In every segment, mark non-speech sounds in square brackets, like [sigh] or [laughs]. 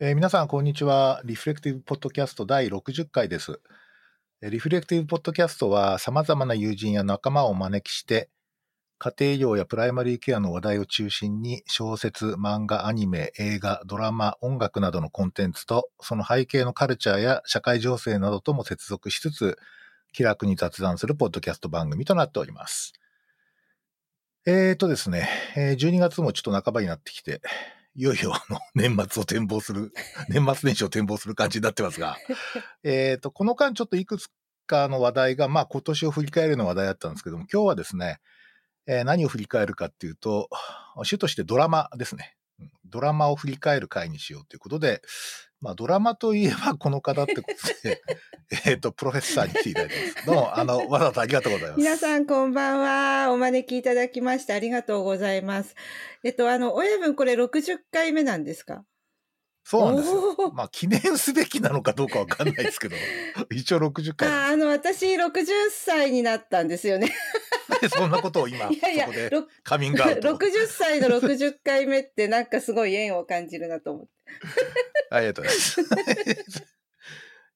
えー皆さん、こんにちは。リフレクティブポッドキャスト第60回です。リフレクティブポッドキャストは、様々な友人や仲間をお招きして、家庭医療やプライマリーケアの話題を中心に、小説、漫画、アニメ、映画、ドラマ、音楽などのコンテンツと、その背景のカルチャーや社会情勢などとも接続しつつ、気楽に雑談するポッドキャスト番組となっております。えーとですね、12月もちょっと半ばになってきて、いよいよあの年末を展望する、[laughs] 年末年始を展望する感じになってますが、[laughs] えーと、この間ちょっといくつかの話題が、まあ今年を振り返るような話題だったんですけども、今日はですね、えー何を振り返るかっていうと、主としてドラマですね。うんドラマを振り返る回にしようということで、まあドラマといえばこの方ってことで、[laughs] えっと、プロフェッサーに来ていただいてます。どうも、あの、わざわざありがとうございます。皆さんこんばんは。お招きいただきましてありがとうございます。えっと、あの、親分これ60回目なんですか？そうなんですよ。まあ記念すべきなのかどうかわかんないですけど、[laughs] 一応60回ああの、私60歳になったんですよね。で [laughs] そんなことを今、いやいや、そこでろカミングアウト。60歳の60回目ってなんかすごい縁を感じるなと思って。[laughs] ありがとうございます。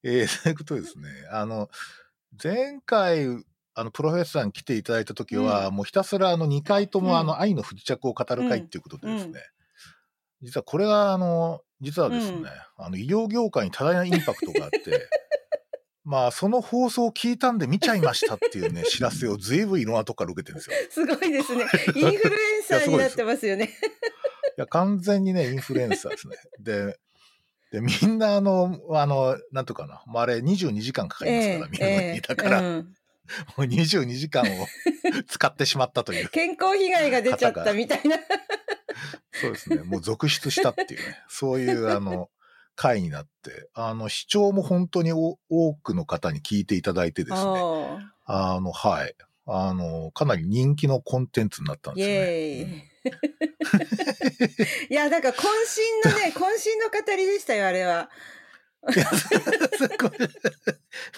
えー、そういうことですね。あの、前回、あの、プロフェッサーに来ていただいたときは、もうひたすらあの2回とも、うんあの、愛の不時着を語る会っていうことでですね、うん実はこれが、あの、実はですね、うんあの、医療業界に多大なインパクトがあって、[laughs] まあ、その放送を聞いたんで見ちゃいましたっていうね、知らせを随分いろんなとこから受けてるんですよ。[laughs] すごいですね。[laughs] インフルエンサーになってますよね。いや、完全にね、インフルエンサーですね。で、でみんな、あの、あの、なんとかな、もうあれ22時間かかりますから、見るのに。だから、もうんう22時間を使ってしまったという。健康被害が出ちゃったみたいな。[laughs] そうですね。もう続出したっていうね。そういう、あの、回になって、あの、視聴も本当にお多くの方に聞いていただいてですね。あの、はい。あの、かなり人気のコンテンツになったんイですよね。[laughs] いや、だから渾身のね、[laughs] 渾身の語りでしたよ、あれは。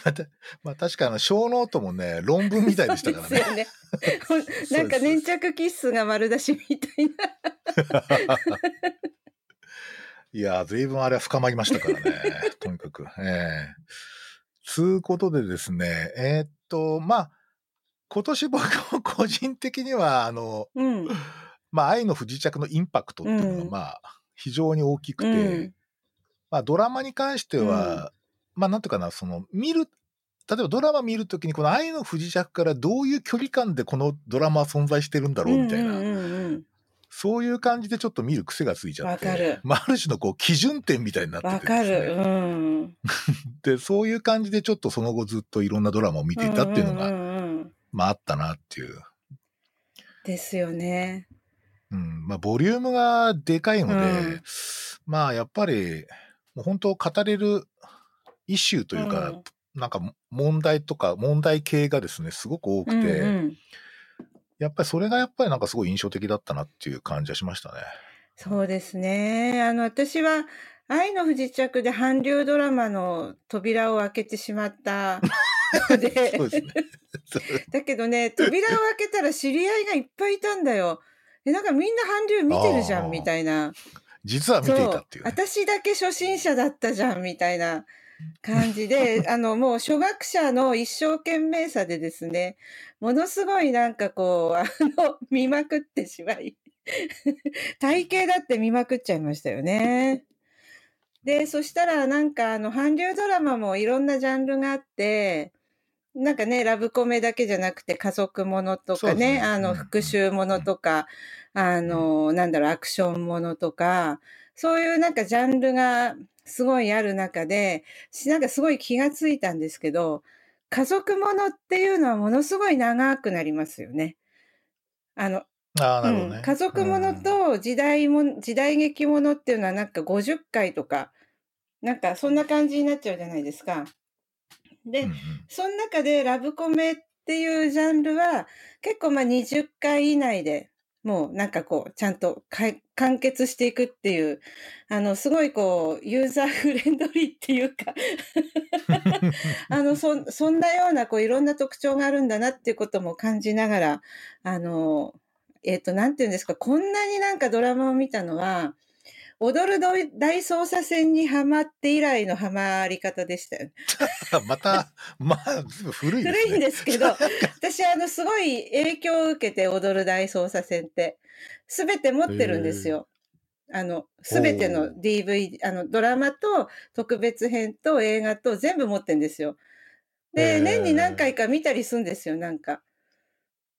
また、まあ確かあの、小ノートもね、論文みたいでしたからね。ですよね。[laughs] なんか粘着キッスが丸出しみたいな。[laughs] いや、随分あれは深まりましたからね。[laughs] とにかく。ええつうことでですね、えーっと、まあ、今年僕も個人的には、あの、うん。まあ、愛の不時着のインパクトっていうのが、うんまあ、非常に大きくて、うんまあ、ドラマに関しては、まあ、なんていうかな、その、見る、例えばドラマ見るときに、この愛の不時着からどういう距離感でこのドラマは存在してるんだろうみたいな、うんうんうんそういう感じでちょっと見る癖がついちゃって、まあ、ある種のこう基準点みたいになってわてで。うん。[laughs] で、そういう感じでちょっとその後ずっといろんなドラマを見ていたっていうのが、んんうんうんまああったなっていう。ですよね。うん。まあボリュームがでかいので、うんまあやっぱり、もう本当語れるイシューというか、うんなんか問題とか問題系がですね、すごく多くて、うんうんやっぱりそれがやっぱりなんかすごい印象的だったなっていう感じはしましたね。そうですね。あの、私は、愛の不時着で韓流ドラマの扉を開けてしまったので、[laughs] ね。だけどね、扉を開けたら知り合いがいっぱいいたんだよ。え、なんかみんな韓流見てるじゃん、みたいな。実は見ていたっていう、ね。私だけ初心者だったじゃん、みたいな感じで、[laughs] あの、もう初学者の一生懸命さでですね、ものすごいなんかこう、あの、見まくってしまい、体型だって見まくっちゃいましたよね。で、そしたらなんかあの、韓流ドラマもいろんなジャンルがあって、なんかね、ラブコメだけじゃなくて家族ものとかね、ねあの、うん復讐ものとか、あの、なんだろう、アクションものとか、そういうなんかジャンルがすごいある中で、しなんかすごい気がついたんですけど、家族ものっていうのはものすごい長くなりますよね。あの、ああ、なるほどね。うん、家族ものと時代も、時代劇ものっていうのはなんか50回とか、なんかそんな感じになっちゃうじゃないですか。で、うんうんその中でラブコメっていうジャンルは結構まあ20回以内でもうなんかこうちゃんと完結していくっていうあのすごいこうユーザーフレンドリーっていうか [laughs] あのそそんなようなこういろんな特徴があるんだなっていうことも感じながらあのえっ、となんていうんですかこんなになんかドラマを見たのは踊る大捜査線にはまって以来のハマり方でしたよね。[laughs] また、まあ、古いですね。古いんですけど、[laughs] 私、あの、すごい影響を受けて踊る大捜査線って、すべて持ってるんですよ。あの、すべての DVD、あの、ドラマと特別編と映画と全部持ってるんですよ。で、年に何回か見たりするんですよ、なんか。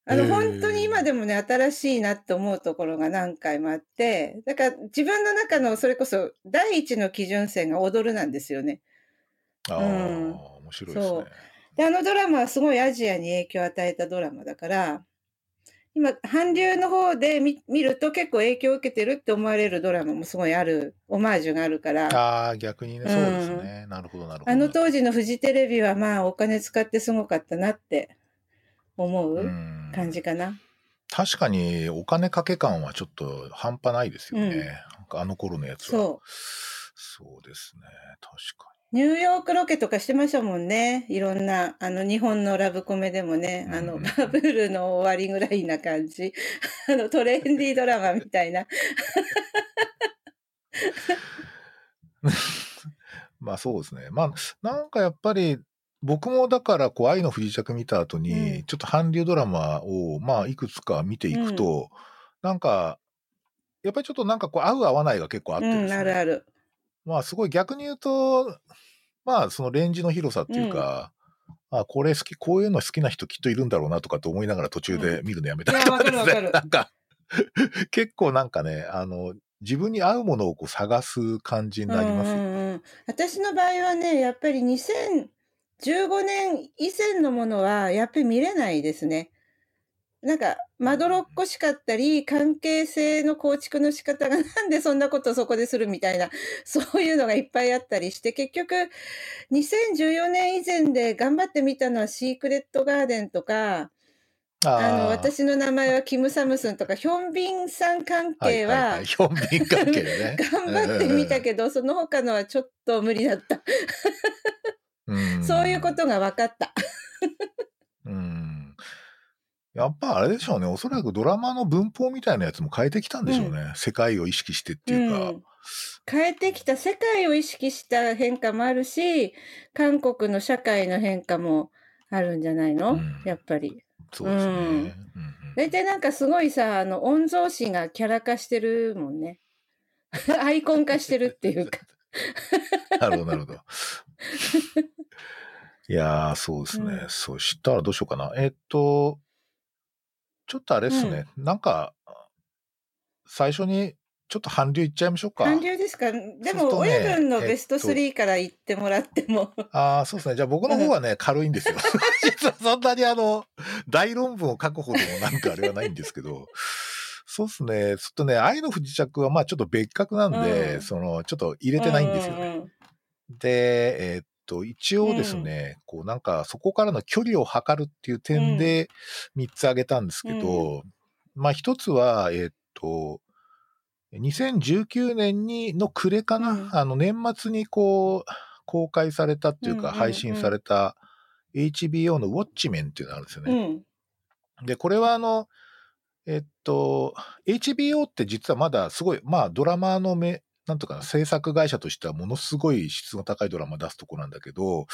あの、本当に今でもね、新しいなって思うところが何回もあって、だから自分の中のそれこそ第一の基準線が踊るなんですよね。ああ、うん、面白いですね。で、あのドラマはすごいアジアに影響を与えたドラマだから、今、韓流の方で見見ると結構影響を受けてるって思われるドラマもすごいある、オマージュがあるから。ああ、逆にね、そうですね。なるほど、なるほど。あの当時のフジテレビはまあお金使ってすごかったなって思う感じかな。確かにお金かけ感はちょっと半端ないですよね。うん、あの頃のやつは。そう。そうですね。確かに。ニューヨークロケとかしてましたもんね。いろんな、あの、日本のラブコメでもね、あの、バブルの終わりぐらいな感じ。[laughs] あの、トレンディードラマみたいな。[laughs] まあそうですね。まあ、なんかやっぱり、僕もだからこう愛の不時着見た後に、ちょっと韓流ドラマをまあいくつか見ていくと、なんか、やっぱりちょっとなんかこう合う合わないが結構あってですね。あるある。まあすごい逆に言うと、まあそのレンジの広さっていうか、あこれ好き、こういうの好きな人きっといるんだろうなとかと思いながら途中で見るのやめたりとかですね。[laughs] なんか、結構なんかね、あの、自分に合うものをこう探す感じになりますよね。うんうんうん、私の場合はね、やっぱり2000、15年以前のものはやっぱり見れないですね。なんか、まどろっこしかったり、関係性の構築の仕方が [laughs] なんでそんなことそこでするみたいな、そういうのがいっぱいあったりして、結局、2014年以前で頑張ってみたのはシークレットガーデンとか、あの、私の名前はキム・サムスンとか、ヒョンビンさん関係は、はいはいはい、[laughs] ヒョンビン関係ね。[laughs] 頑張ってみたけど、その他のはちょっと無理だった。そういうことが分かった。うん。やっぱあれでしょうね。おそらくドラマの文法みたいなやつも変えてきたんでしょうね。うん、世界を意識してっていうか、うん。変えてきた世界を意識した変化もあるし、韓国の社会の変化もあるんじゃないの、うん、やっぱり。そうですね。大体、なんかすごいさ、あの、御曹司がキャラ化してるもんね。[laughs] アイコン化してるっていうか。[laughs] なるほど、なるほど。いやー、そうですね。うん、そしたらどうしようかな。えっと、ちょっとあれですね。うん、なんか、最初にちょっと韓流いっちゃいましょうか。韓流ですか？でも、親分のベスト3から言ってもらっても。[laughs] ああ、そうですね。じゃあ僕の方はね、軽いんですよ。[laughs] 実はそんなにあの、大論文を書くほどもなんかあれはないんですけど。そうですね。ちょっとね、愛の不時着はまあちょっと別格なんで、うん、その、ちょっと入れてないんですよね。うんうんで、えー、っと、一応ですね、うん、こうなんかそこからの距離を測るっていう点で3つ挙げたんですけど、うん、まあ一つは、えー、っと、2019年にの暮れかな、うん、あの年末にこう公開されたっていうか配信された HBO のウォッチメンっていうのがあるんですよね。で、これはあの、えっと、HBO って実はまだすごい、まあドラマのめ、なんとかな、制作会社としてはものすごい質の高いドラマ出すとこなんだけど、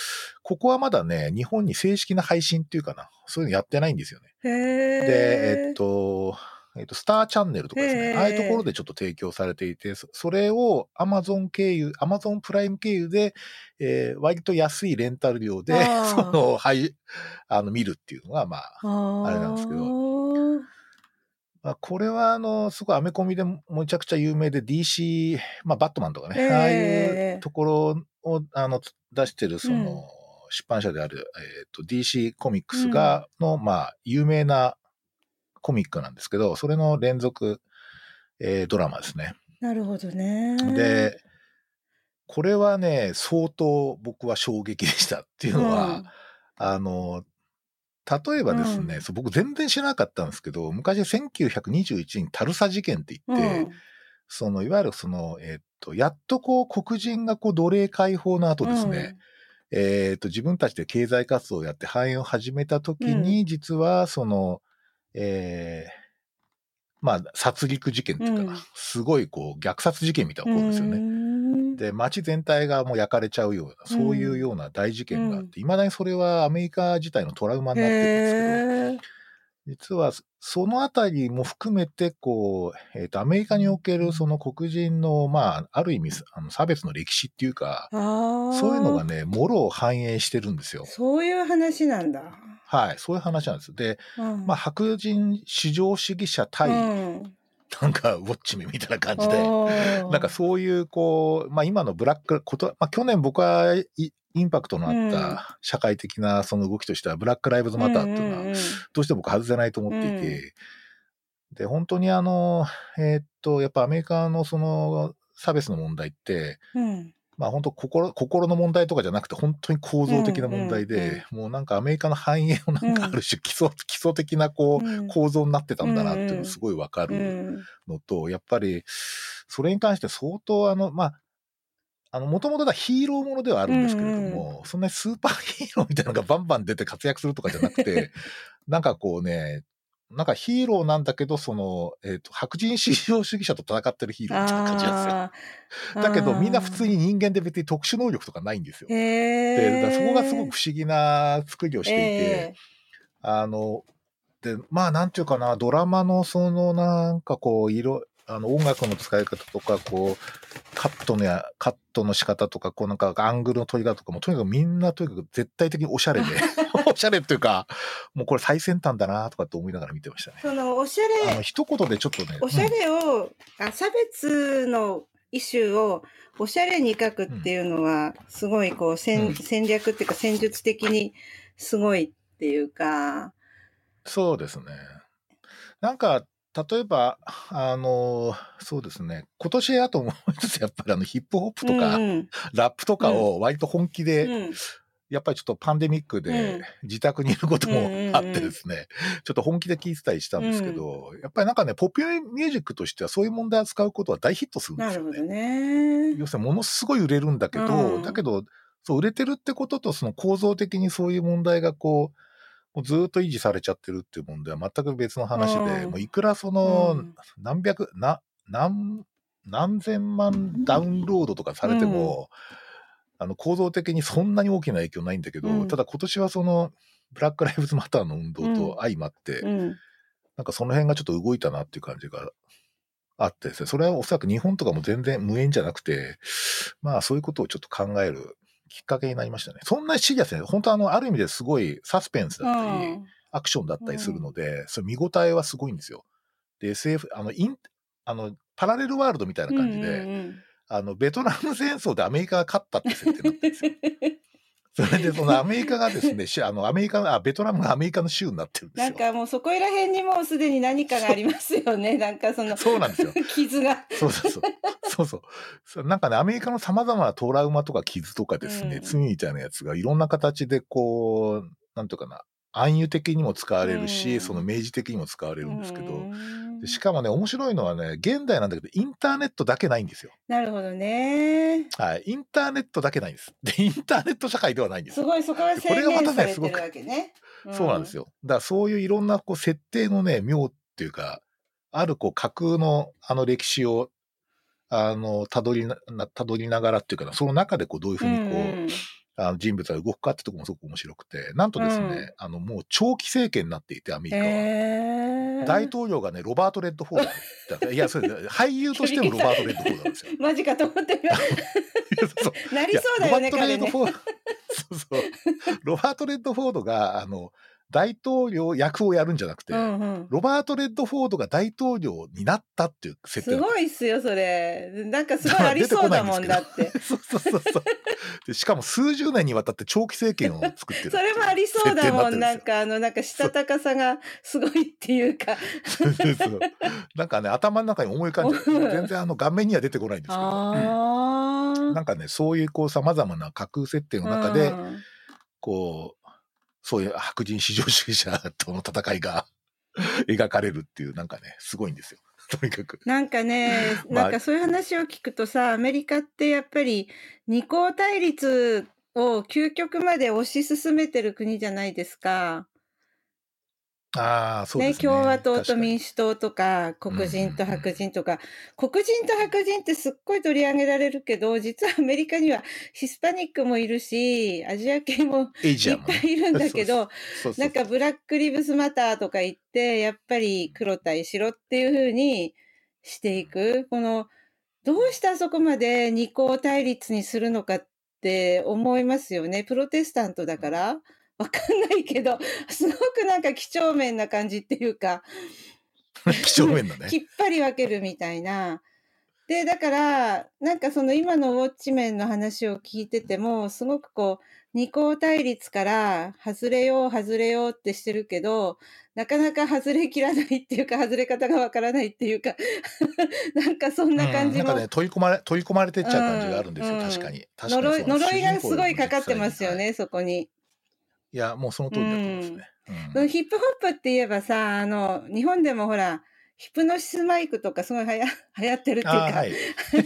ここはまだね、日本に正式な配信っていうかな、そういうのやってないんですよね。で、えっと、えっと、スターチャンネルとかですね、ああいうところでちょっと提供されていて、それをアマゾン経由、アマゾンプライム経由で、えー、割と安いレンタル料で、[laughs] その、はい、あの、見るっていうのが、まあ、あれなんですけど、まあ、これは、あの、すごいアメコミでむちゃくちゃ有名で DC、まあ、バットマンとかね、えー、ああいうところを、あの、出してる、その、うん、出版社である、えっ、ー、と、DC コミックスが、の、まあ、有名なコミックなんですけど、それの連続、えー、ドラマですね。なるほどね。で、これはね、相当僕は衝撃でしたっていうのは、うん、あの、例えばですね、うん、そう僕全然知らなかったんですけど、昔1921年タルサ事件って言って、うん、そのいわゆるその、えー、っと、やっとこう黒人がこう奴隷解放の後ですね、うん、えー、っと、自分たちで経済活動をやって繁栄を始めた時に、実はその、えー、まあ、殺戮事件っていうかな、うん。すごいこう、虐殺事件みたいな起こるんですよね。ね。で、街全体がもう焼かれちゃうような、そういうような大事件があって、いまだにそれはアメリカ自体のトラウマになってるんですけど。実はそのあたりも含めて、こう、えっ、と、アメリカにおけるその黒人の、まあ、ある意味、あの差別の歴史っていうか。そういうのがね、もろを反映してるんですよ。そういう話なんだ。はい、そういう話なんです。で、うんまあ、白人至上主義者対、うんなんか、ウォッチメみたいな感じで、なんかそういう、こう、まあ今のブラック、こと、まあ去年僕はいインパクトのあっうん。た社会的なその動きとしては、ブラック・ライブズ・マターっていうのは、どうしても僕外せないと思っていて、で、本当にあの、えーっと、やっぱアメリカのその差別の問題って、うんまあ本当心、心の問題とかじゃなくて、本当に構造的な問題で、もうなんかアメリカの繁栄のなんかある種基礎、基礎的なこう、うん。構造になってたんだなっていううんうんのすごいわかうるん。のと、やっぱり、それに関して相当あの、まあ、あの、もともとはヒーローものではあるんですけれども、そんなにスーパーヒーローみたいなのがバンバン出て活躍するとかじゃなくて、[laughs] なんかこうね、なんかヒーローなんだけど、その、えっ、と、白人至上主義者と戦ってるヒーローみたいな感じなんですよ。だけど、みんな普通に人間で別に特殊能力とかないんですよ。へで、そこがすごく不思議な作りをしていて、え。あの、で、まあ、なんていうかな、ドラマのその、なんかこう、色、あの、音楽の使い方とか、こう、カットのや、カットの仕方とか、こう、なんか、アングルの取り方とかも、とにかくみんな、とにかく絶対的におしゃれで、[laughs] おしゃれっていうか、もうこれ最先端だな、とかって思いながら見てましたね。そのおしゃあの、れ一言でちょっとね、おしゃれを、あ差別のイシューをおしゃれに書くっていうのは、すごいこう戦,、うん。戦略っていうか戦術的にすごいっていうか、そうですね。なんか、例えば、あの、そうですね、今年あともう一つやっぱりあのヒップホップとか、うんうん。ラップとかを割と本気で、うんやっぱりちょっとパンデミックうでん。自宅にいることもうんうんうん。あってですね、ちょっと本気で聞いてたりしたんですけど、やっぱりなんかね、ポピュラーミュージックとしてはそういう問題を使うことは大ヒットするんですよね。ね。要するにものすごい売れるんだけど、うん。だけど、そう売れてるってこととその構造的にそういう問題がこう、もうずーっと維持されちゃってるっていう問題は全く別の話で、うん。もういくらその、うん。何百、な、何、何千万ダウンロードとかされても、あの構造的にそんなに大きな影響ないんだけど、うん。ただ今年はその、ブラック・ライブズ・マターの運動と相まって、うん。なんかその辺がちょっと動いたなっていう感じがあってですね、それはおそらく日本とかも全然無縁じゃなくて、まあそういうことをちょっと考えるきっかけになりましたね。そんなシリアスね、本当あの、ある意味ですごいサスペンスだったり、うん。アクションだったりするので、それ見応えはすごいんですよ。で、SF、あの、イン、あの、パラレルワールドみたいな感じで、うんうんあの、ベトナム戦争でアメリカが勝ったって設定になってるんですよ。それで、そのアメリカがですね、しあの、アメリカの、あ、ベトナムがアメリカの州になってるんですよ。なんかもうそこら辺にもうすでに何かがありますよね。[laughs] なんかそのそうなんですよ。傷が。そうそうそう。そうそうそう。なんかね、アメリカの様々なトラウマとか傷とかですね、うん罪みたいなやつがいろんな形でこう、なんとかな、暗喩的にも使われるし、うんその明示的にも使われるんですけど、しかもね、面白いのはね、現代なんだけど、インターネットだけないんですよ。なるほどね。はい。インターネットだけないんです。で、インターネット社会ではないんですす。ごいそこが制限されてるわけね。そうなんですよ。だからそういういろんなこう設定のね、妙っていうか、あるこう架空のあの歴史を、あの、たどりな、なたどりながらっていうかな、その中でこうどういうふうにこう、うんあの人物が動くかってところもすごく面白くて、なんとですね、うんあの、もう長期政権になっていて、アメリカは。大統領がね、ロバート・レッドフォード。[laughs] いや、それ、俳優としてもロバート・レッドフォードなんですよ。[laughs] マジかと思ってなりそうだよね、ロバート・レ。ッドフォード、そうそう。ロバート・レッドフォードが、あの、大統領役をやるんじゃなくて、うんうんロバート・レッドフォードが大統領になったっていう設定すごいっすよ、それ。なんかすごいありそうだもんだって。[laughs] そうそうそうそうで。しかも数十年にわたって長期政権を作ってる。それもありそうだもん。なんか。かあの、なんかしたたかさがすごいっていうか。そうそうそうなんかね、頭の中に思い浮かんじゃう。[laughs] 全然あの顔面には出てこないんですけど。ああ。なんかね、そういうこう様々な架空設定の中で、こう、そういう白人至上主義者との戦いが [laughs] 描かれるっていう、なんかね、すごいんですよ。[laughs] とにかく。なんかね、[laughs] まあなんかそういう話を聞くとさ、アメリカってやっぱり二項対立を究極まで推し進めてる国じゃないですか。ああ、そうでね、すね。共和党と民主党とか、黒人と白人とか、黒人と白人ってすっごい取り上げられるけど、実はアメリカにはヒスパニックもいるし、アジア系もいっ。ぱいいるんだけど、[laughs] なんかブラックリブスマターとか言って、やっぱり黒対白っていう風にしていく。この、どうしてあそこまで二項対立にするのかって思いますよね。プロテスタントだからわかんないけど、すごくなんか几帳面な感じっていうか、[laughs] 几帳面だね。きっぱり分けるみたいな。で、だから、なんかその今のウォッチメンの話を聞いてても、すごくこう、二項対立から外れよう、外れようってしてるけど、なかなか外れきらないっていうか、外れ方がわからないっていうか、[laughs] なんかそんな感じも、うんなんかね、問い込まれ、問い込まれてっちゃう感じがあるんですよ、うん確かに。確かに呪い、呪いがすごいかかってますよね、そこに。いや、もうその通りだと思いますね。そのヒップホップって言えばさ、あの、日本でもほら、ヒプノシスマイクとかすごいはや [laughs] 流行ってるっていうか、はい。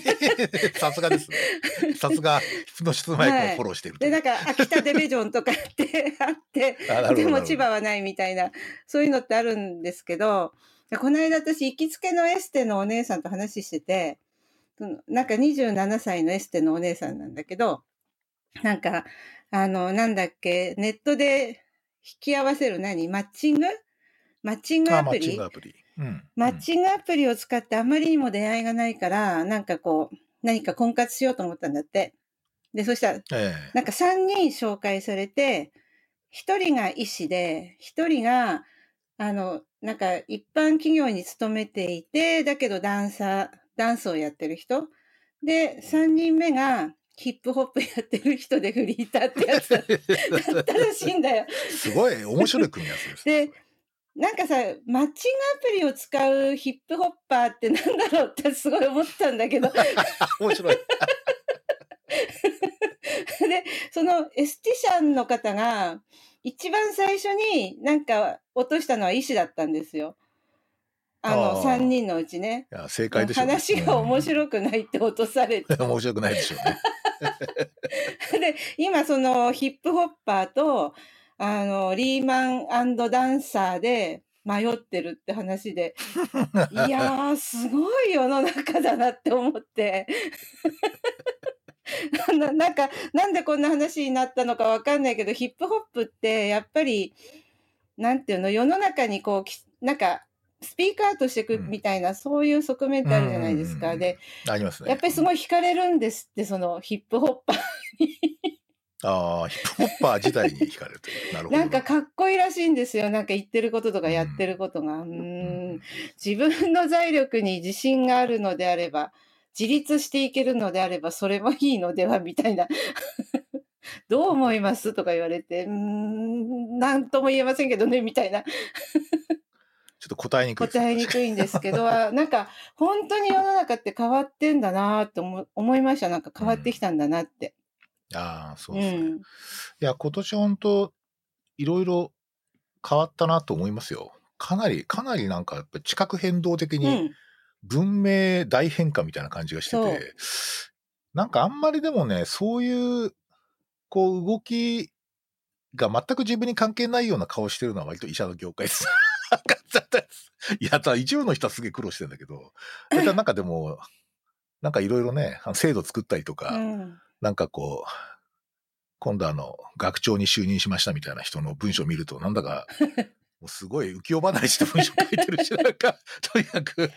[laughs] さすがですね。[laughs] さすが、ヒプノシスマイクをフォローしているといで、う。なんか、秋田デベジョンとかってあって、でも千葉はないみたいな、そういうのってあるんですけど、この間私、行きつけのエステのお姉さんと話してて、なんか27歳のエステのお姉さんなんだけど、なんか、あの、なんだっけ、ネットで引き合わせる何？マッチング？マッチングあーマッチンアプリグアプリ。うん。マッチングアプリを使ってあまりにも出会いがないから、なんかこう、何か婚活しようと思ったんだって。で、そしたら、うんえなんか3人紹介されて、1人が医師で、1人が、あの、なんか一般企業に勤めていて、だけどダンサー、ダンスをやってる人。で、3人目がヒップホップ [laughs] やってる人でフリーターってやつだ [laughs] ったらしいんだよ。えすごい面白い組み合わせですね。で、なんかさ、マッチングアプリを使うヒップホッパーってなんだろうってすごい思ったんだけど、で、[laughs] 面白い。そのエスティシャンの方が、一番最初になんか落としたのは医師だったんですよ。あの、あー3人のうちね。いや、正解でしょうね。話が面い。白くないって落とされて。うん面白くないでしょうね。[laughs] で、今そのヒップホッパーと、あの、リーマンダンサーで迷ってるって話で、[laughs] いやー、すごい世の中だなって思って。[laughs] ななんか、なんでこんな話になったのかわかんないけど、ヒップホップってやっぱり、なんていうの、世の中にこうき、なんか、スピーカーとしていくみたいな、そういう側面ってあるじゃないですか。うんで、ありますね。やっぱりすごい惹かれるんですって、そのヒップホッパーに。ああ、ヒップホッパー自体に惹かれるという。なるほど。なんかかっこいいらしいんですよ。なんか言ってることとかやってることが。うーん。自分の財力に自信があるのであれば、自立していけるのであれば、それもいいのではみたいな。[laughs] どう思いますとか言われて、うーん、なんとも言えませんけどね、みたいな。ちょっと答えにくい。答えにくいんですけど、[laughs] あなんか本当に世の中って変わってんだなって思思いました。なんか変わってきたんだなって。ああ、そううですね。いん。や、今年本当、いろいろ変わったなと思いますよ。かなり、かなりなんか、やっぱ地殻変動的にうん。文明大変化みたいな感じがしてそうて、なんかあんまりでもね、そういう、こう、動きが全く自分に関係ないような顔してるのは割と医者の業界です。[laughs] いや、ただ一部の人はすげえ苦労してるんだけど、だからなんかでも、なんかいろいろね、制度作ったりとか、うん。なんかこう、今度あの、学長に就任しましたみたいな人の文章を見ると、なんだか、もうすごい浮世離れした文章書いてるし、なんか、[laughs] とにかく、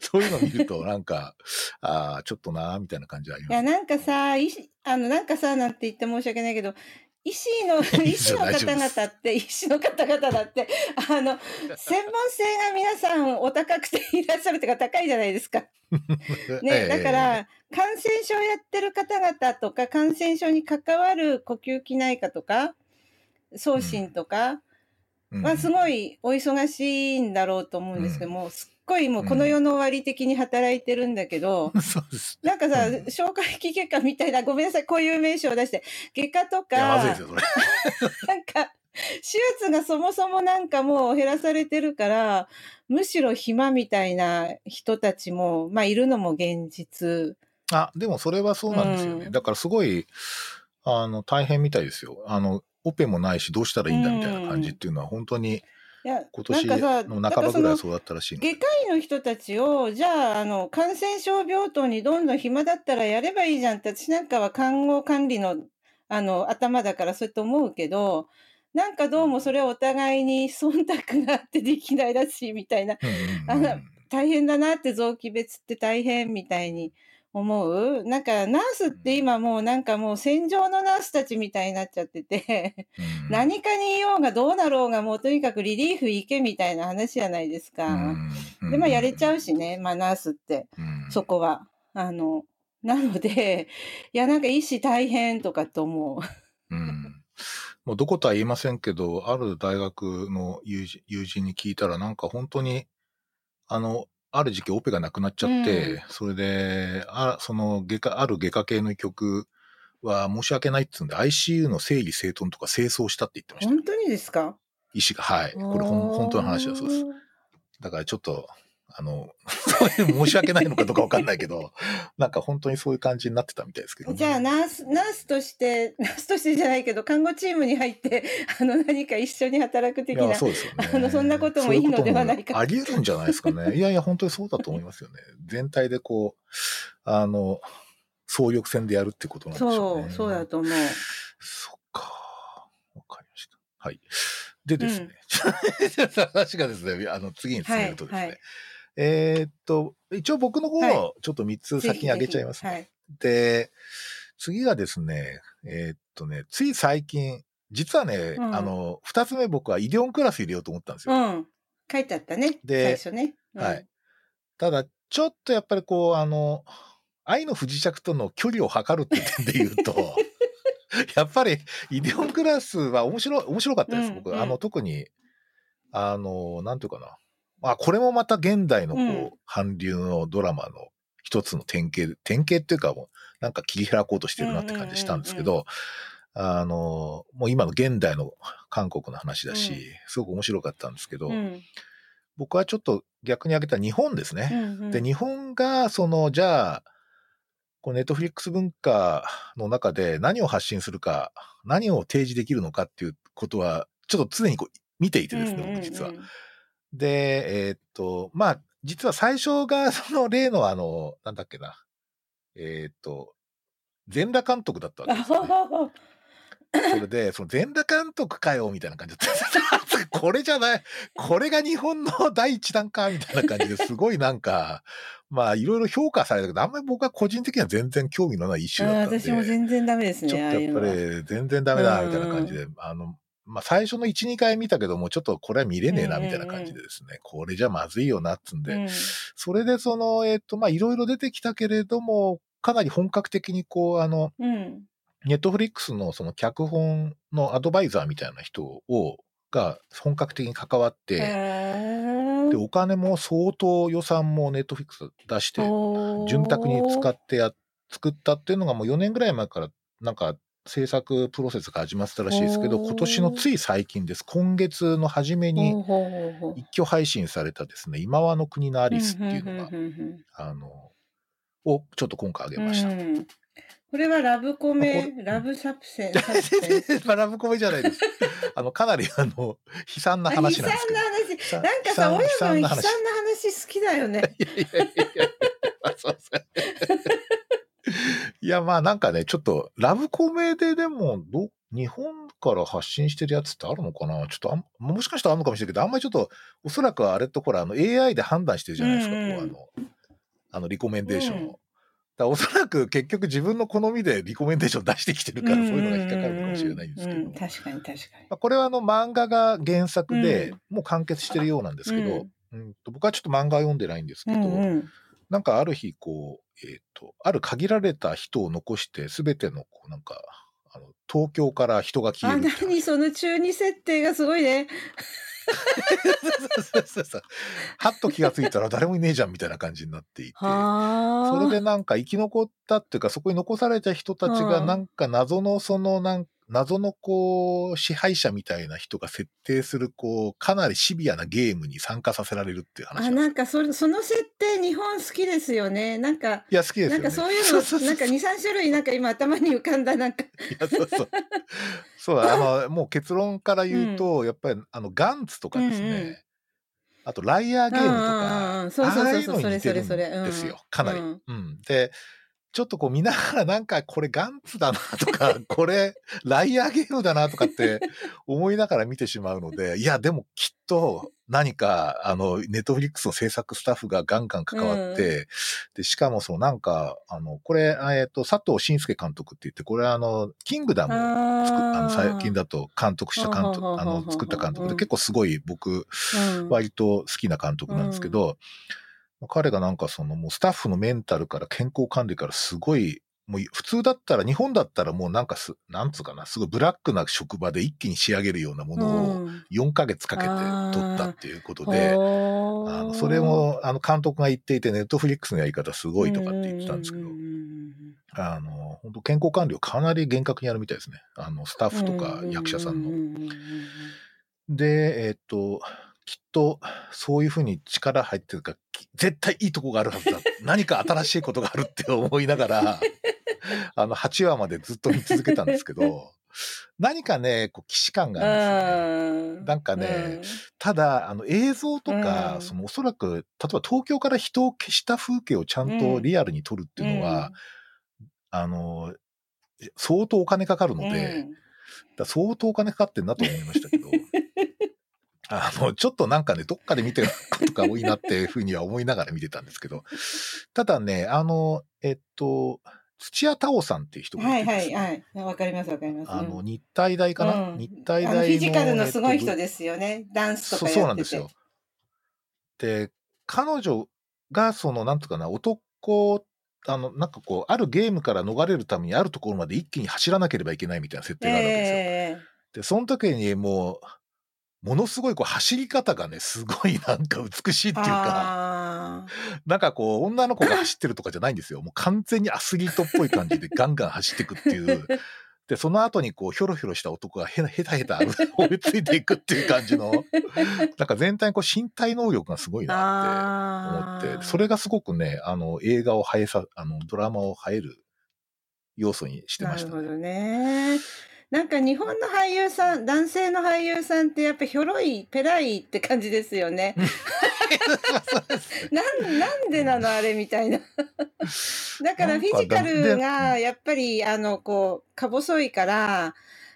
そういうのを見ると、なんか、ああ、ちょっとなーみたいな感じありいや、ます。なんかさ、医師、あの、なんかさ、なんて言って申し訳ないけど、医師の、医師の方々って、医師の方々だって、あの、専門性が皆さんお高くていらっしゃるというか高いじゃないですか。[laughs] ね、だか、ら、感染症やってる方々とか、感染症に関わる呼吸器内科とか、送信とか、まあ、すい。ごいお忙しいんだろうと思うんですけどうも、すっごいもうこの世の終わり的に働いてるんだけど、[laughs] そうです。なんかさ、うん消化器外科みたいな、ごめんなさい、こういう名称を出して、外科とか。[laughs] なんか、手術がそもそもなんかもう減らされてるから、むしろ暇みたいな人たちも、まあいるのも現実。あ、でもそれはそうなんですよね。うんだからすごい、あの、大変みたいですよ。あの、オペもないし、どうしたらいいんだみたいな感じっていうのは、本当に、いや、今年さ、の半ばぐらいそうだったらしいので。外科医の人たちを、じゃあ、あの、感染症病棟にどんどん暇だったらやればいいじゃんって、私なんかは看護管理の、あの、頭だからそうやって思うけど、なんかどうもそれはお互いに忖度があってできないらしいみたいな、大変だなって臓器別って大変みたいに思う。なんかナースって今もうなんかもう戦場のナースたちみたいになっちゃってて、うん [laughs] 何かにいようがどうだろうがもうとにかくリリーフ行けみたいな話じゃないですか。うんで、まあやれちゃうしね、まあナースって、うんそこは。あの、なので、[laughs] いやなんか医師大変とかと思う。うんもうどことは言いませんけど、ある大学の友人友人に聞いたら、なんか本当に、あの、ある時期オペがなくなっちゃって、うんそれで、あその外科、ある外科系の曲は申し訳ないって言うんで、ICU の整理整頓とか清掃したって言ってました。本当にですか？医師が、はい。これほん本当の話だそうです。だからちょっと、あの、[laughs] 申し訳ないのかどうかわかんないけど、[laughs] なんか本当にそういう感じになってたみたいですけど、じゃあナース、ナースとして、[laughs] ナースとしてじゃないけど、看護チームに入って、あの、何か一緒に働く的な。そうですよね。あのそんなこともいいのではないかそううあり得るんじゃないですかね。いやいや、本当にそうだと思いますよね。全体でこう、あの、総力戦でやるってことなんでしょうね。そう、そうだと思う。そっか。わかりました。はい。でですね、話がですね、あの、次に進めるとですね、はいはいえーっと、一応僕の方はちょっと3つ先に挙げちゃいますね。はい。で、次がですね、えーっとね、つい最近、実はね、うんあの、二つ目僕はイデオンクラス入れようと思ったんですよ。うん。書いてあったね。で最初ね。うんはい。ただ、ちょっとやっぱりこう、あの、愛の不時着との距離を測るって点で言うと、[laughs] やっぱりイデオンクラスは面白い、面白かったです、僕。うんうんあの、特に、あの、なんていうかな。まあ、これもまた現代のこう、うん韓流のドラマの一つの典型、典型っていうかもう、なんか切り開こうとしてるなって感じしたんですけど、あの、もう今の現代の韓国の話だし、うんすごく面白かったんですけど、うん。僕はちょっと逆に挙げた日本ですね。うんうんで、日本が、その、じゃあ、ネットフリックス文化の中で何を発信するか、何を提示できるのかっていうことは、ちょっと常にこう見ていてですね、僕実は。で、えーっと、まあ、実は最初が、その例のあの、なんだっけな、えーっと、全裸監督だったわけですよ、ね。それで、その全裸監督かよ、みたいな感じだった。[laughs] これじゃない、これが日本の第一弾か、みたいな感じですごいなんか、まあ、いろいろ評価されたけど、あんまり僕は個人的には全然興味のないイシューだったんで。私も全然ダメですね。ちょっとやっぱり全然ダメだ、みたいな感じで、あの、まあ、最初の1、2回見たけども、ちょっとこれは見れねえな、みたいな感じでですね、これじゃまずいよな、っつんで、うん。それでその、えっ、と、まあ、いろいろ出てきたけれども、かなり本格的にこう、あの、うん。ネットフリックスのその脚本のアドバイザーみたいな人を、が本格的に関わって、で、お金も相当予算もネットフリックス出して、潤沢に使っってや、作ったっていうのがもう4年ぐらい前から、なんか制作プロセスが始まってたらしいですけど、今年のつい最近です。今月の初めに一挙配信されたですね、今はの国のアリスっていうのがあの、をちょっと今回あげました。うんこれはラブコこメ、れラブサプセまあラブコメじゃないです。[laughs] あの、かなりあの、悲惨なあ話なんですけど。悲惨さな話。なんかさ、悲親分悲惨な話話好きだよね。いやいやいやいや、まあそうですかいや、まあなんかね、ちょっと、ラブコメででも、ど、日本から発信してるやつってあるのかな？ちょっとあん、もしかしたらあるのかもしれないけど、あんまりちょっと、おそらくあれとほら、あの、AI で判断してるじゃないですか、うんうんこう、あの、あの、リコメンデーションを。うん。だおそらく結局自分の好みでリコメンデーション出してきてるから、そういうのが引っかかるのかもしれないんですけど。うんうん確かに確かに。まあ、これはあの漫画が原作で、うん。もう完結してるようなんですけど、うん。うんと僕はちょっと漫画は読んでないんですけうど、んうん。なんかある日こう、えっ、と、ある限られた人を残して、すべてのこうなんか、あの東京から人が消あ、えるっていう何その中二設定がすごいね。はっと気がついたら誰もいねえじゃんみたいな感じになっていて。はあ。それでなんか生き残ったっていうか、そこに残された人たちがうんなんか謎のそのなん謎のこう、支配者みたいな人が設定する、こう、かなりシビアなゲームに参加させられるっていう話あ、なんかそれその設定日本好きですよね。なんか、いや、好きですよね。なんかそういうの、なんか2、3種類なんか今頭に浮かんだなんか。いや、そうそう。そう、あの、もう結論から言うと、やっぱり、あの、ガンツとかですね、うんうんあと、ライアーゲームとうんうんうんか、ああいうのに似てるんですよ、うんかなり。ううんん。で、ちょっとこう見ながらなんかこれガンツだなとか、[laughs] これライアーゲームだなとかって思いながら見てしまうので、いや、でもきっと何か、あの、ネットフリックスの制作スタッフがガンガン関わって、で、しかもそのなんか、あの、これ、えっと、佐藤慎介監督って言って、これあの、キングダムあの最近だと監督した監督、あの、作った監督で結構すごい僕、うん。割と好きな監督なんですけど、彼がなんかそのもうスタッフのメンタルから健康管理からすごい、もう普通だったら、日本だったらもうなんかす、なんつうかな、すごいブラックな職場で一気に仕上げるようなものをうん。4ヶ月かけて撮ったっていうことで、ほーあのそれもあの監督が言っていて、ネットフリックスのやり方すごいとかって言ってたんですけどう、んあの、本当健康管理をかなり厳格にやるみたいですね。あの、スタッフとか役者さんのう。うんうんで、えっ、と、きっと、そういうふうに力入ってるか絶対いいとこがあるはずだ。何か新しいことがあるって思いながら、[laughs] あの、8話までずっと見続けたんですけど、何かね、こう、既視感があるんですよね。うん。なんかねただ、あの、映像とか、うん。その、おそらく、例えば東京から人を消した風景をちゃんとリアルに撮るっていうのは、あの、相当お金かかるので、相当お金かかってんなと思いましたけど、あの、ちょっとなんかね、どっかで見てることが多いなっていうふうには思いながら見てたんですけど、ただね、あの、えっと、土屋太鳳さんっていう人がはいいてですねはいはい。わかりますわかります。あの、うん日体大かな、うん日体大の。フィジカルのすごいえっと人ですよね。ダンスとそうかやってて。そうなんですよ。で、彼女が、その、なんとかな、男、あの、なんかこう、あるゲームから逃れるためにあるところまで一気に走らなければいけないみたいな設定があるわけですよ。えで、その時にもう、ものすごいこう走り方がね、すごいなんか美しいってえいうか、あなんかこう、女の子が走ってるとかじゃないんですよ。もう完全にアスリートっぽい感じでガンガン走っていくっていう。で、その後にこう、ひょろひょろした男がへへたへた追いついていくっていう感じの、なんか全体にこう身体能力がすごいーなって思って、それがすごくね、あの、映画を映えさ、あの、ドラマを映える要素にしてましたね。なるほどね。なんか日本の俳優さん、男性の俳優さんってやっぱひょろい、ペライって感じですよね。[laughs] なんなんでなのあれみたいな。[laughs] だからフィジカルがやっぱりあのこうか細いから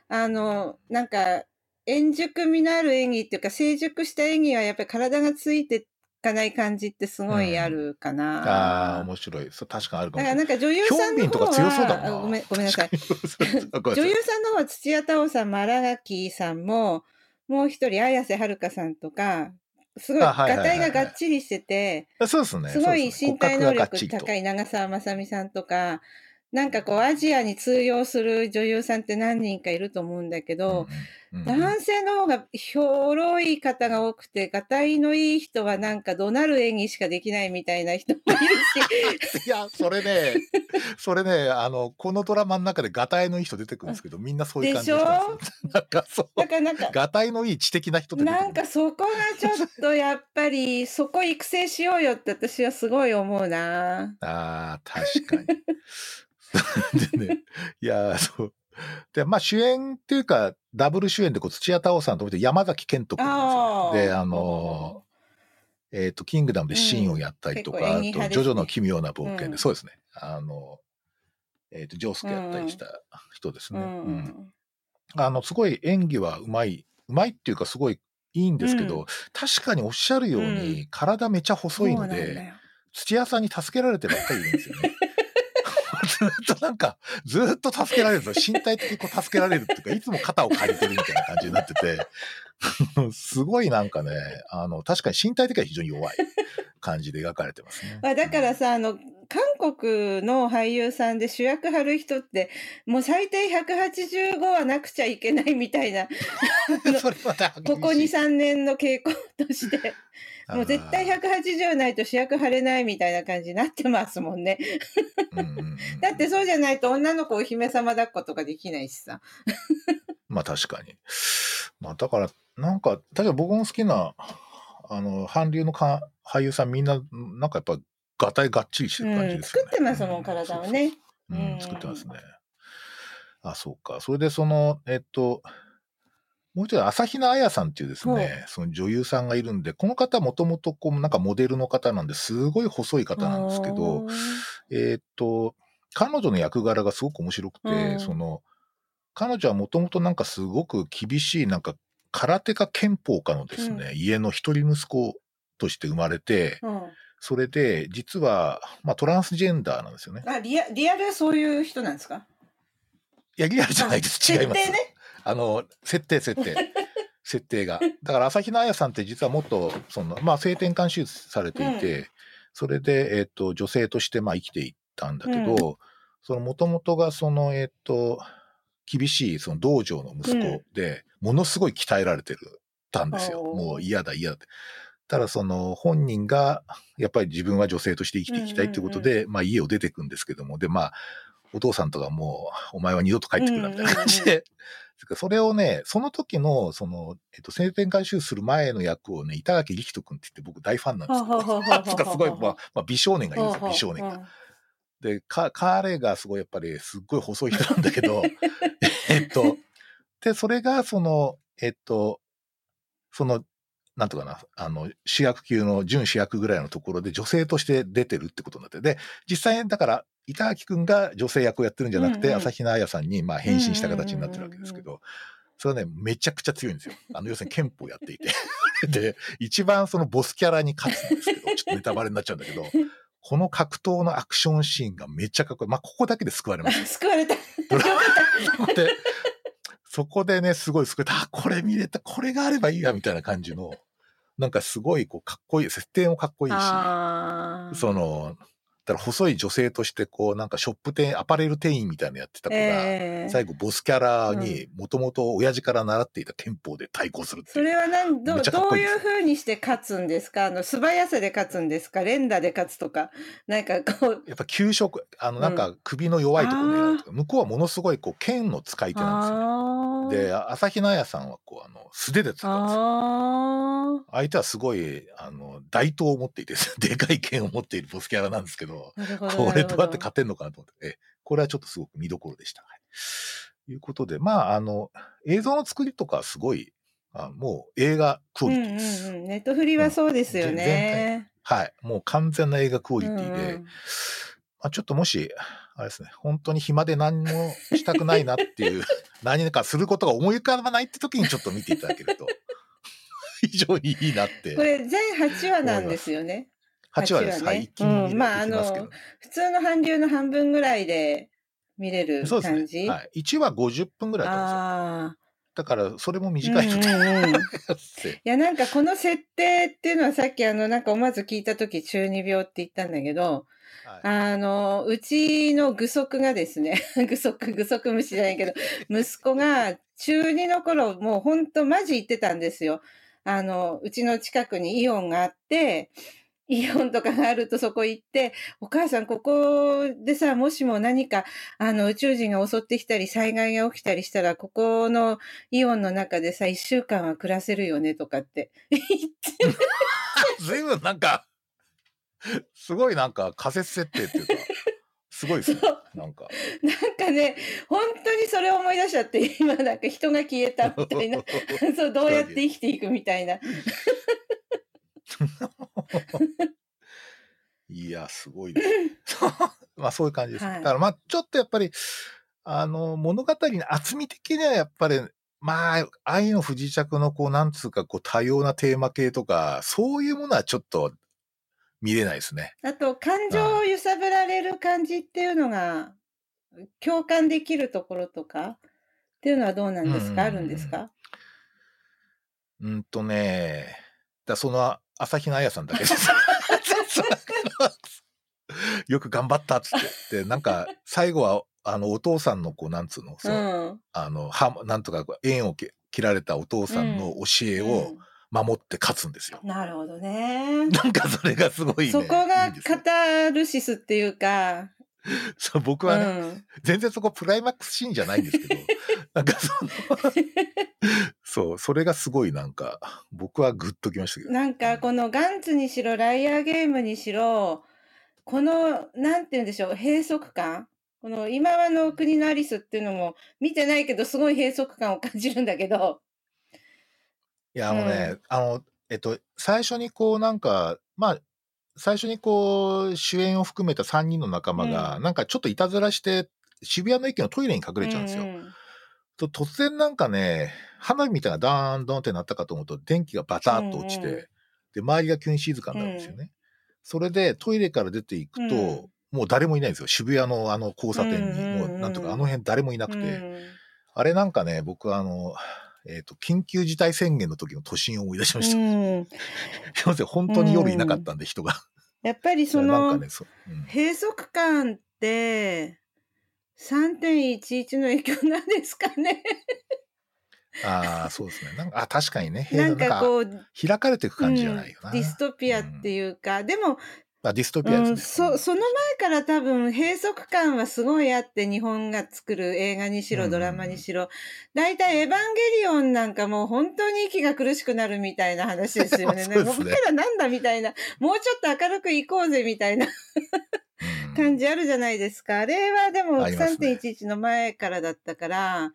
あのなんか円熟味のある演技っていうか成熟した演技はやっぱり体がついていかない感じってすごいあるかな。ああ、面白い。そう確かにあるかだもしれない。からなんか女優さんの方はあごめん [laughs] ごめんなさい。女優さんの方は土屋太鳳さんも新垣さんももう一人綾瀬はるかさんとかすごいあがたいががっちりしてて。そうですね。すごい身体能力高い長澤まさみさんとか、なんかこうアジアに通用する女優さんって何人かいると思うんだけど、うんうんうん男性の方がひょろい方が多くて、がたいのいい人はなんか怒鳴る演技しかできないみたいな人もいるし、[laughs] いや、それね、それね、あの、このドラマの中でガタイのいい人出てくるんですけど、みんなそういう感じでしたんですよ。なんかそう、だからなんか、ガタイのいい知的な人。なんかそこがちょっとやっぱり、そこ育成しようよって私はすごい思うな。ああ、確かに。[laughs] でね、いや、そう。で、まあ主演っていうか、ダブル主演でこう土屋太鳳さんと山崎賢人君なんですよ。で、あの、えっ、と、キングダムでシーンをやったりとか、うん結構演あと、ジョジョの奇妙な冒険で、うんそうですね。あの、えっ、と、ジョースケやったりした人ですうね。うんん。あの、すごい演技はうまい、うまいっていうかすごいいいんですけど、うん確かにおっしゃるように、う体めちゃ細いので、土屋さんに助けられてばっかりいるんですよね。[laughs] ずっとなんか、ずっと助けられるんですよ。身体的にこう助けられるっていうか、いつも肩を借りてるみたいな感じになってて、すごいなんかね、あの、確かに身体的には非常に弱い感じで描かれてますね。あだからさあの韓国の俳優さんで主役張る人ってもう最低185はなくちゃいけないみたいな [laughs] ここ23年の傾向としてもう絶対180ないと主役張れないみたいな感じになってますもんね。うんうんうん [laughs] だってそうじゃないと女の子お姫様抱っことかできないしさ。[laughs] まあ確かに。まあだから、なんか、例えば僕の好きな、あの、韓流のか俳優さんみんな、なんかやっぱ、がたいがっちりしてる感じうん、ですよね。作ってますもん、体をね。うん、うん作ってますね。あ、そうか。それでその、えっと、もう一人、朝比奈彩さんっていうですね、その女優さんがいるんで、この方もともとこう、なんかモデルの方なんですごい細い方なんですけど、えっと、彼女の役柄がすごく面白くて、うんその、彼女はもともとなんかすごく厳しい、なんか空手家憲法家のですね、家の一人息子として生まれて、うんうんそれで、実は、まあトランスジェンダーなんですよね。あリアリアルそういう人なんですか？いや、リアルじゃないです。違います。設定ね。あの、設定、設定。[laughs] 設定が。だから、朝比奈彩さんって実はもっと、その、まあ、性転換手術されていて、それで、えっ、と、女性として、まあ、生きていったんだけど、その、もともとが、その、えっ、と、厳しい、その、道場の息子で、ものすごい鍛えられてる、たんですよ。おーもう嫌だ、嫌だって。ただ、その、本人が、やっぱり自分は女性として生きていきたいっていうことで、まあ、家を出てくんですけども、で、まあ、お父さんとかもう、お前は二度と帰ってくるなみたいな感じで、それをね、その時の、その、えっと、性転換手術する前の役をね、板垣力人君って言って僕大ファンなんですほうほうほうほうほうよ。[laughs] つかすごい、まあ、まあ、美少年がいるんですよ、美少年が。うんで、か、彼がすごいやっぱりすっごい細い人なんだけど、[laughs] えっと、で、それがその、えっと、その、なんとかな、あの、主役級の準主役ぐらいのところで女性として出てるってことになって、で、実際だから、板垣くんが女性役をやってるんじゃなくて、うんうん朝比奈彩さんにまあ変身した形になってるわけですけど、それはね、めちゃくちゃ強いんですよ。あの、要するに憲法やっていて。[laughs] で、一番そのボスキャラに勝つんですけど、[laughs] ちょっとネタバレになっちゃうんだけど、この格闘のアクションシーンがめっちゃかっこいい。まあ、ここだけで救われます。[laughs] 救われた。そこで、そこでね、すごい救われた。あ、これ見れた。これがあればいいや、みたいな感じの、なんかすごい、こう、かっこいい。設定もかっこいいし、その、だから細い女性として、こう、なんかショップ店、アパレル店員みたいなのやってた子が、ええ。最後、ボスキャラに、もともと親父から習っていた憲法で対抗するっていう。それは何どどうこいうふうにして勝つんですか？あの素早さで勝つんですか？連打で勝つとか？なんかこう。やっぱ給食、あの、なんか首の弱いところ狙うとか、向こうはものすごい、こう、剣の使い手なんですよ。ね。で、朝比奈彩さんは、こう、あの、素手で使うんですよ。あ相手はすごい、あの、大刀を持っていて、[laughs] でかい剣を持っているボスキャラなんですけど、[laughs] どこれどうやって勝てんのかなと思って、えこれはちょっとすごく見どころでした。はい。いうことで、まあ、あの、映像の作りとかすごい、あもう映画クオリティです。うんうんネットフリはそうですようんね。はい。もう完全な映画クオリティで、うんうんまあ、ちょっともし、あれですね、本当に暇で何もしたくないなっていう、[laughs] 何かすることが思い浮かばないって時にちょっと見ていただけると、[laughs] 非常にいいなって。これ全8話なんですよね。8話です。ねはい。一気に見まあできますけどあの普通の韓流の半分ぐらいで見れるそうです感じ？ね。はい。1話50分ぐらいですよ。あだから、それもあ。短い。[laughs] いやなんかこの設定っていうのはさっきあのなんか思わず聞いた時中二病って言ったんだけどはいあのうちの具足がですね [laughs] 具足具足虫じゃないけど息子が中2の頃もうほんとマジ言ってたんですよ。あのうちの近くにイオンがあってイオンとかがあるとそこ行ってお母さんここでさもしも何かあの宇宙人が襲ってきたり災害が起きたりしたらここのイオンの中でさ1週間は暮らせるよねとかって言ってずいぶんなんか、すごいなんか仮説設定っていうか、すごいですね。なんか。なんかね本当にそれを思い出しちゃって今なんか人が消えたみたいな [laughs] そうどうやって生きていくみたいな。[laughs] いや、すごいです。[laughs] まあそういう感じです。はいだからまあちょっとやっぱり、あの、物語の厚み的にはやっぱり、まあ、愛の不時着のこう、なんつうか、こう、多様なテーマ系とか、そういうものはちょっと見れないですね。あと感情を揺さぶられる感じっていうのが共感できるところとかっていうのはどうなんですか、うんあるんですか？うんとね、だその、朝比奈彩さんだけ [laughs] です。よく頑張ったっつって。で、なんか、最後は、あの、お父さんの、こう、なんつうの、うそのん。あの、は、なんとか、縁をけ切られたお父さんの教えを、守って勝つんですよ。なるほどね。[laughs] なんかそれがすごいね。そこがカタルシスっていうか、そう僕うはね、ん。全然そこプライマックスシーンじゃないんですけど、なんかその、[laughs] そう、それがすごいなんか、僕はグッときましたけど。なんかこのガンツにしろライアーゲームにしろこのなんて言うんでしょう閉塞感。この今はの国のアリスっていうのも見てないけどすごい閉塞感を感じるんだけど。いや、あのね、うん。あの、えっと、最初にこうなんか、まあ、最初にこう、主演を含めた3人の仲間が、うん。なんかちょっといたずらして、渋谷の駅のトイレに隠れちゃうんですよ。んと突然なんかね、花火みたいなダーンドンってなったかと思うと、電気がバタッと落ちて、うんうんで、周りが急に静かになるんですよね。それでトイレから出ていくと、うんもう誰もいないんですよ。渋谷のあの交差点に。うんうんうんもうなんとかあの辺誰もいなくて。うんあれなんかね、僕はあの、えっ、と、緊急事態宣言の時の都心を思い出しました。うんすいません、本当に夜いなかったんで、人が。やっぱりそのなんかね、そう。うん閉塞感って3.11の影響なんですかねああ、そうですね。なんか、あ、確かにね。[laughs] なんかこう、開かれていく感じじゃないよな。うんディストピアっていうか、でもあ、ディストピアうん、ですね。そその前から多分閉塞感はすごいあって日本が作る映画にしうんうんろドラマにしろ大体、エヴァンゲリオンなんかもう本当に息が苦しくなるみたいな話ですよね。[laughs] ね僕らなんだみたいなもうちょっと明るくいこうぜみたいなうん感じあるじゃないですか。あれはでもありますね3.11の前からだったから。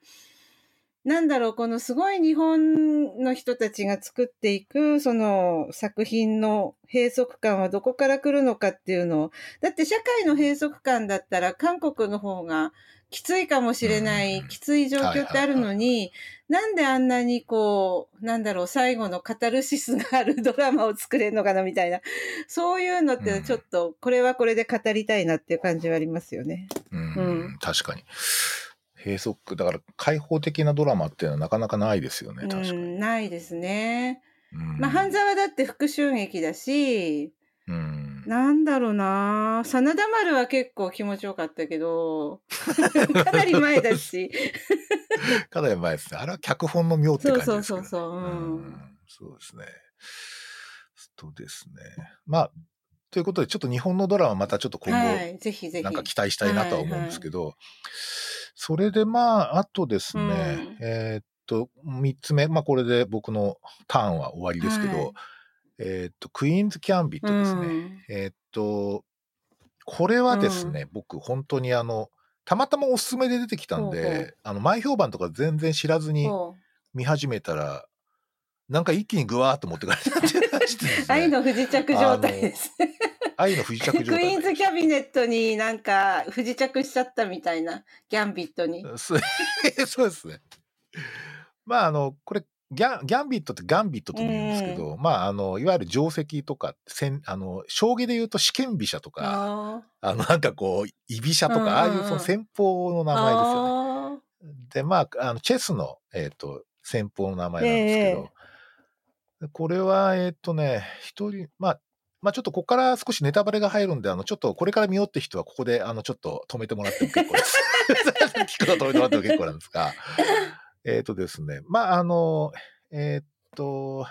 なんだろう、このすごい日本の人たちが作っていく、その作品の閉塞感はどこから来るのかっていうのを、だって社会の閉塞感だったら韓国の方がきついかもしれない、うんきつい状況ってあるのに、なんであんなにこう、なんだろう、最後のカタルシスがあるドラマを作れるのかなみたいな、そういうのってちょっと、これはこれで語りたいなっていう感じはありますよね。うんうん確かに。閉塞、だから開放的なドラマっていうのはなかなかないですよね、確かに。うん、ないですね。うんまあ、半沢だって復讐劇だし、うん。なんだろうな。真田丸は結構気持ちよかったけど、[laughs] かなり前だし。[laughs] かなり前ですね。あれは脚本の妙って感じですね。そうそうそうそう。うん。ん。そうですね。そうですね。まあ、ということで、ちょっと日本のドラマまたちょっと今後、はい、ぜひぜひ。なんか期待したいなとは思うんですけど、それでまあ、あとですね、うん。えーっと、三つ目、まあこれで僕のターンは終わりですけど、はいえーっと、クイーンズ・キャンビットですね。うんえーっと、これはですね、僕本当にあの、たまたまおすすめで出てきたんで、ほうほうあの、前評判とか全然知らずにそ見始めたら、なんか一気にぐわーっと持ってかれたっていう話でう [laughs] すね。愛の不時着状態です。[laughs] 愛の不時着クイ状態ーンズキャビネットになんか不時着しちゃったみたいな、ギャンビットに。[laughs] そうですね。まあ、あの、これ、ギャンギャンビットってガンビットとも言うんですけど、まあ、あの、いわゆる定石とか、戦あの、将棋で言うと試験飛車とか、ああの、なんかこう、居飛車とうんうんああいうその戦法のー名前ですよね。あで、まあ、あの、チェスの、えっ、と、戦法の名前なんですけど、これは、えっ、とね、一人、まあ、まあちょっとここから少しネタバレが入るんで、あの、ちょっとこれから見ようって人はここで、あの、ちょっと止めてもらっても結構です。[laughs] 聞くの止めてもらっても結構なんですが、えっとですね、まああの、えっ、と、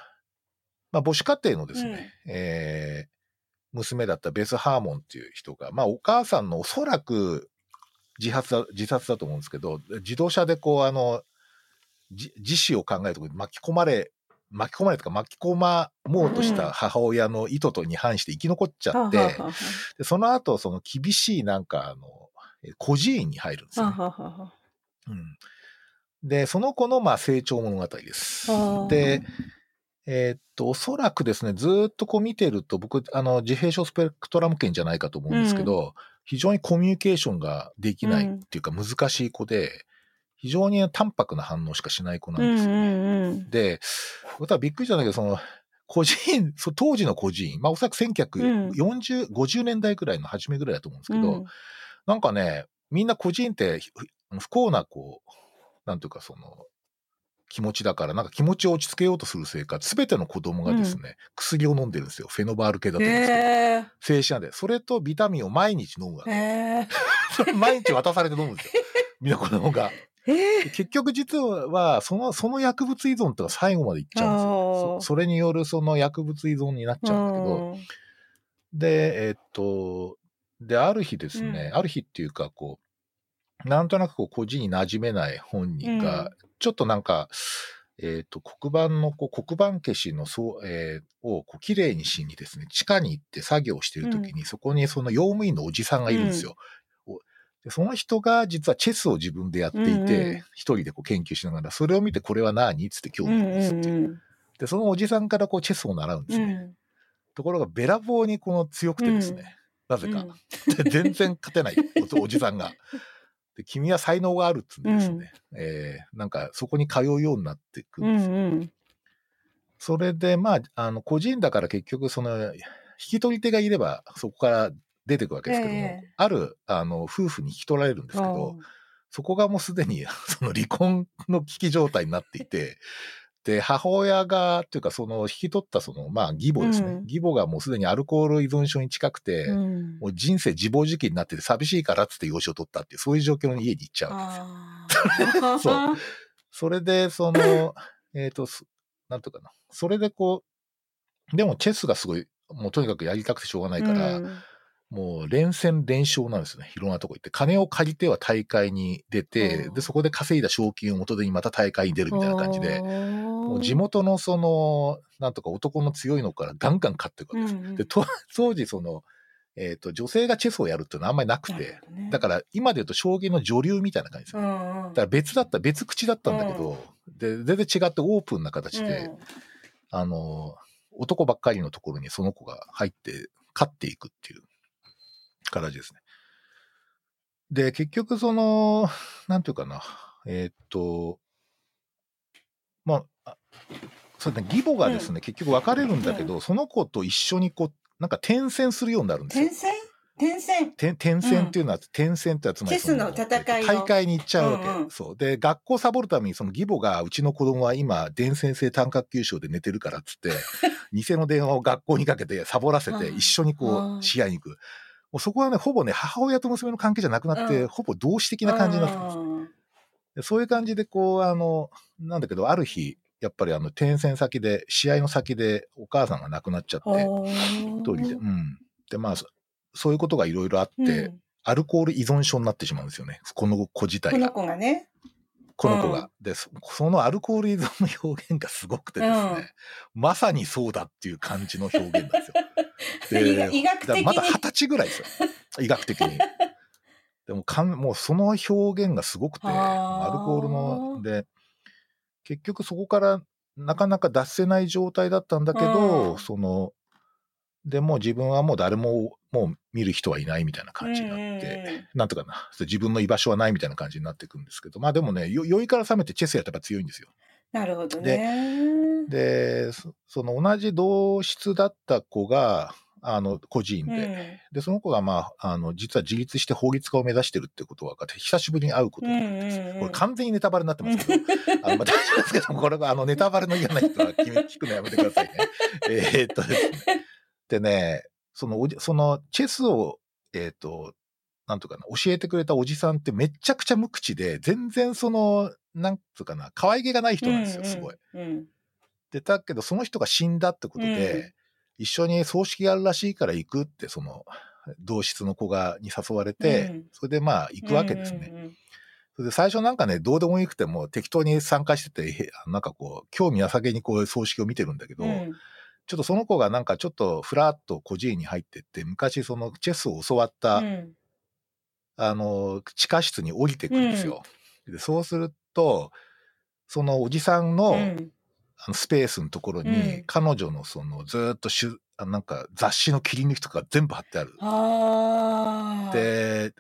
まあ母子家庭のですね、えー娘だったベス・ハーモンっていう人が、まあお母さんのおそらく自発だ、自殺だと思うんですけど、自動車でこう、あの、じ自死を考えるところに巻き込まれ、巻き込まれとか巻き込まもうとした母親の意図とに反して生き残っちーゃって、ははははでその後、その厳しいなんか、あの、え孤児院に入るんですよ、ね。うん、で、その子の、まあ、成長物語です。で、えーっと、おそらくですね、ずーっとこう見てると、僕、あの、自閉症スペクトラム圏じゃないかと思うんですけど、非常にコミュニケーションができないっていうか難しい子で、非常に淡白な反応しかしない子なですよね。うんんうんうん。で、僕はびっくりしたんだけど、その、孤児院、そう当時の孤児院、まあおそらく1940、50年代ぐらいの初めぐらいだと思うんですけど、うんなんかね、みんな孤児院ってふ不幸な、こう、なんていうかその、気持ちだから、なんか気持ちを落ち着けようとする生活、すべての子供がですね、薬を飲んでるんですよ。フェノバール系だと思うんですけど。へ静止なんで。それとビタミンを毎日飲むわえ。け。へえ。[laughs] それ毎日渡されて飲むんですよ。みんな子供が。ええで結局実は、その、その薬物依存とか最後までいっちゃうんですよ。そそれによるその薬物依存になっちゃうんだけど、うんで、えっと、で、ある日ですね、ある日っていうか、こう、なんとなくこう、個人に馴染めない本人が、ちょっとなんか、えっと、黒板の、こう、黒板消しの、そう、えーを、こう、綺麗にしにですね、地下に行って作業してる時に、そこにその用務員のおじさんがいるんですよ。おでその人が実はチェスを自分でやっていうんうん。て、一人でこう研究しながら、それを見てこれは何つって興うん味を持つって。いう。うん。で、そのおじさんからこうチェスを習うんですね。うん。ところが、べらぼうにこの強くてですね、なぜか、全然勝てないおおじさんが。で君は才能があるっつうんでですね、えーなんかそこに通うようになっていくうんんですよ。うんそれで、まあ、あの個人だから結局、その、引き取り手がいれば、そこから出てくわけですけども、ええ。あるあの夫婦に引き取られるんですけど、そこがもうすでにその離婚の危機状態になっていて、で、母親が、というか、その引き取ったその、まあ、義母ですね。うん義母がもうすでにアルコール依存症に近くて、うんもう人生自暴自棄になってて寂しいからっつって養子を取ったっていう、そういう状況の家に行っちゃうんですよ。[laughs] そうそれで、その、[laughs] えっと、すなんとかな。それでこう、でもチェスがすごい、もうとにかくやりたくてしょうがないから、うんもう連戦連勝なんですよね。いろんなとこ行って。金を借りては大会に出て、うん。で、そこで稼いだ賞金を元手にまた大会に出るみたいな感じで、もう地元のその、なんとか男の強いのからガンガン勝っていくわけです。うんうん。で、と [laughs] 当時その、えっ、と、女性がチェスをやるっていうのはあんまりなくて、だかから今で言うと将棋の女流みたいな感じですよ。ら、だから別だった、別口だったんだけど、で、全然違ってオープンな形で、あの、男ばっかりのところにその子が入って、勝っていくっていう形ですね。で、結局その、[laughs] なんていうかな、えーっと、まあ、あそうだね、義母がですね、結局別れるんだけど、その子と一緒にこう、なんか転戦するようになるんですよ。転。戦？転戦？転転戦っていうのは、転戦ってやつまりそチェスの戦いの。大会に行っちゃうわけ、うんうん。そう。で学校サボるためにその義母がうちの子供は今伝染性単角球症で寝てるからっつって [laughs] 偽の電話を学校にかけてサボらせてうん。一緒にこうん。う試合に行くもうそこはねほぼね母親と娘の関係じゃなくなって、うん。ほぼ同志的な感じになってます。うん。でそういう感じでこうあのなんだけどある日やっぱりあの転戦先で試合の先でお母さんが亡くなっちゃってほー。一人で。うん。でまあそそういうことがいろいろあって、うん。アルコール依存症になってしまうんですよね。この子自体が。この子がね。この子が。でそ、そのアルコール依存の表現がすごくてですね、うんまさにそうだっていう感じの表現なんですよ。[laughs] 医学医学的まだ二十歳ぐらいですよ。医学的に。でもかん、もうその表現がすごくて、アルコールの、で、結局そこからなかなか脱せない状態だったんだけど、うんその、でもう自分はもう誰ももう見る人はいないみたいな感じになって、なんとかな、自分の居場所はないみたいな感じになっていくんですけど、まあでもね、よ酔いから覚めてチェスやったら強いんですよ。なるほどね。で、そその同じ同室だった子が、あの、個人で、うんで、その子がまあ、あの、実は自立して法律家を目指してるってことが分かって、久しぶりに会うことになるんですよ。うんうんうんこれ完全にネタバレになってますけど、[laughs] あのまあ、大丈夫ですけども、これがあのネタバレの嫌な人は聞め聞くのやめてくださいね。えーっとですね。でね、そのそのチェスを、えーっと、なんとかな、教えてくれたおじさんってめっちゃくちゃ無口で、全然その、なんつうかな、可愛げがない人なんですよ、すごい。。うんうんで、だけどその人が死んだってことで、うん一緒に葬式があるらしいから行くって、その、同室の子が、に誘われて、うんそれでまあ行くわけですね。うんうんそれで最初なんかね、どうでもよくても適当に参加してて、へなんかこう、興味なさげにこう葬式を見てるんだけど、うんちょっとその子がなんかちょっとふらっと孤児院に入ってって、昔そのチェスを教わった、うん。あの、地下室に降りてくんですよ。でそうすると、そのおじさんの,、うん。あのスペースのところに、うん。彼女のそのずーっとしゅあなんか雑誌の切り抜きとか全部貼ってある。あー。で、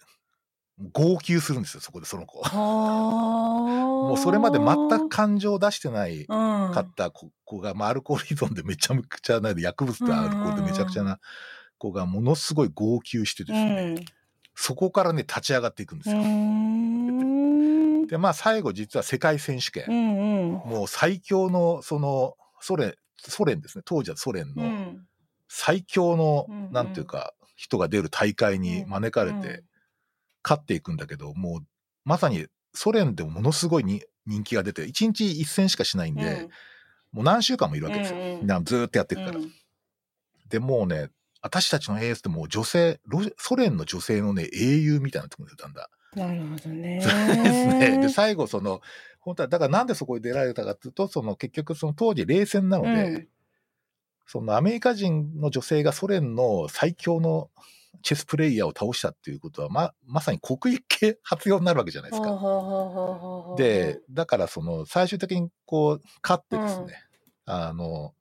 号泣するんですよ、そこでその子。もうそれまで全く感情を出してないうん。かった子子が、まあ、アルコール依存でめちゃくちゃな薬物とアルコールでめちゃくちゃな子がものすごい号泣してですね、そこからね立ち上がっていくんですよ。うん。でまあ最後実は世界選手権、うんうん。もう最強のそのソ連ソ連ですね。当時はソ連のうん。最強の、うんうん。なんていうか人が出る大会に招かれてうん勝っていくんだけどもうまさにソ連でもものすごいに人気が出て、1日1戦しかしないんで、うんもう何週間もいるわけですよ。うんうんずーっとやっていくから。うんで、もうね、私たちのエースってもう女性、ロソ連の女性のね、英雄みたいなところにだんだん。なるほどね。[laughs] そうですね。で、最後その、本当は、だからなんでそこに出られたかっていうと、その結局その当時冷戦なので、うんそのアメリカ人の女性がソ連の最強のチェスプレイヤーを倒したっていうことは、ま、まさに国益系発用になるわけじゃないですか。で、だからその最終的にこう、勝ってですね、あの、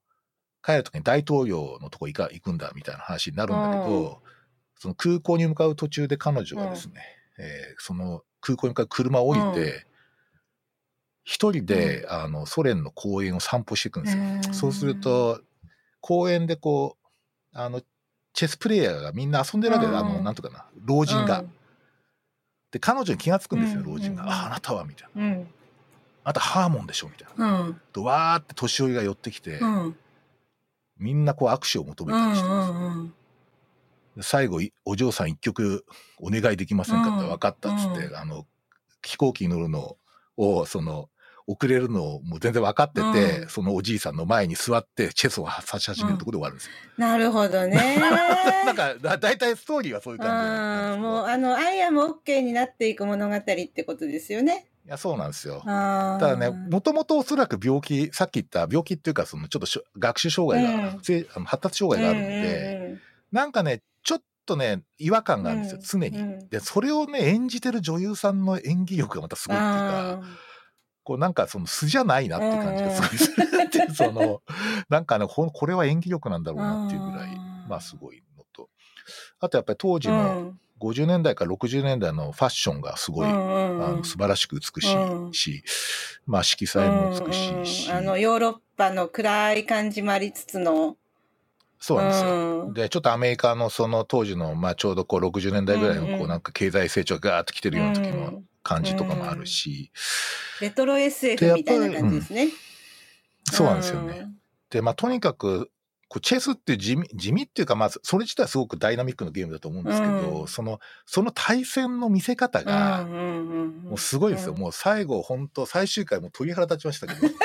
帰るときに大統領のとこ行か行くんだみたいな話になるんだけど、うん。その空港に向かう途中で彼女がですね、えーその空港に向かう車を降りて、一人で、あの、ソ連の公園を散歩していくんですよ。うん。そうすると、公園でこう、あの、チェスプレイヤーがみんな遊んでるわけで、うんあの、なんとかな、老人が。で、彼女に気がつくんですよ、うん老人が。うんあ、あなたはみたいな。うん。あなたハーモンでしょみたいな。うん。とわーって年寄りが寄ってきて、うん。みんなこう握手を求めうたりしてます、最後いお嬢さん一曲お願いできませんかってうん分かったっつって、うあの飛行機に乗るのをその遅れるのをもう全然分かってて、うんそのおじいさんの前に座ってチェスを指し始めるところで終わるんですよ。なるほどね。[laughs] なんかだ大体ストーリーはそういう感じもうあのアイアムオッケーになっていく物語ってことですよね。いやそうなんですよ。ただね、もともとおそらく病気、さっき言った病気っていうか、そのちょっとしょ学習障害が、うんぜあの発達障害があるんで、うんうんなんかね、ちょっとね、違和感があるんですよ、常に。うんで、それをね、演じてる女優さんの演技力がまたすごいっていうか、あこうなんかその素じゃないなって感じがすごいする。っていう、その、なんかね、これは演技力なんだろうなっていうぐらいまあすごいのと。あとやっぱり当時ーのうん。50年代から60年代のファッションがすごい、うんうんうん。あの素晴らしく美しうん。いし、まあ色彩も美しいし、うんうん。あのヨーロッパの暗い感じもありつつの。そうなんですよ。うん。で、ちょっとアメリカのその当時の、まあちょうどこう60年代ぐらいのうんうこうん。なんか経済成長がガーッと来てるような時のうん感じとかもあるし、レトロ SF みたいな感じですね。そうなんですよね。ん。で、まあとにかく、こうチェスって地味地味っていうか、まずそれ自体はすごくダイナミックなゲームだと思うんですけど、うんその、その対戦の見せ方が、うんうんうんもうすごいですよ。うんもう最後、本当最終回もう鳥肌立ちましたけど。[laughs]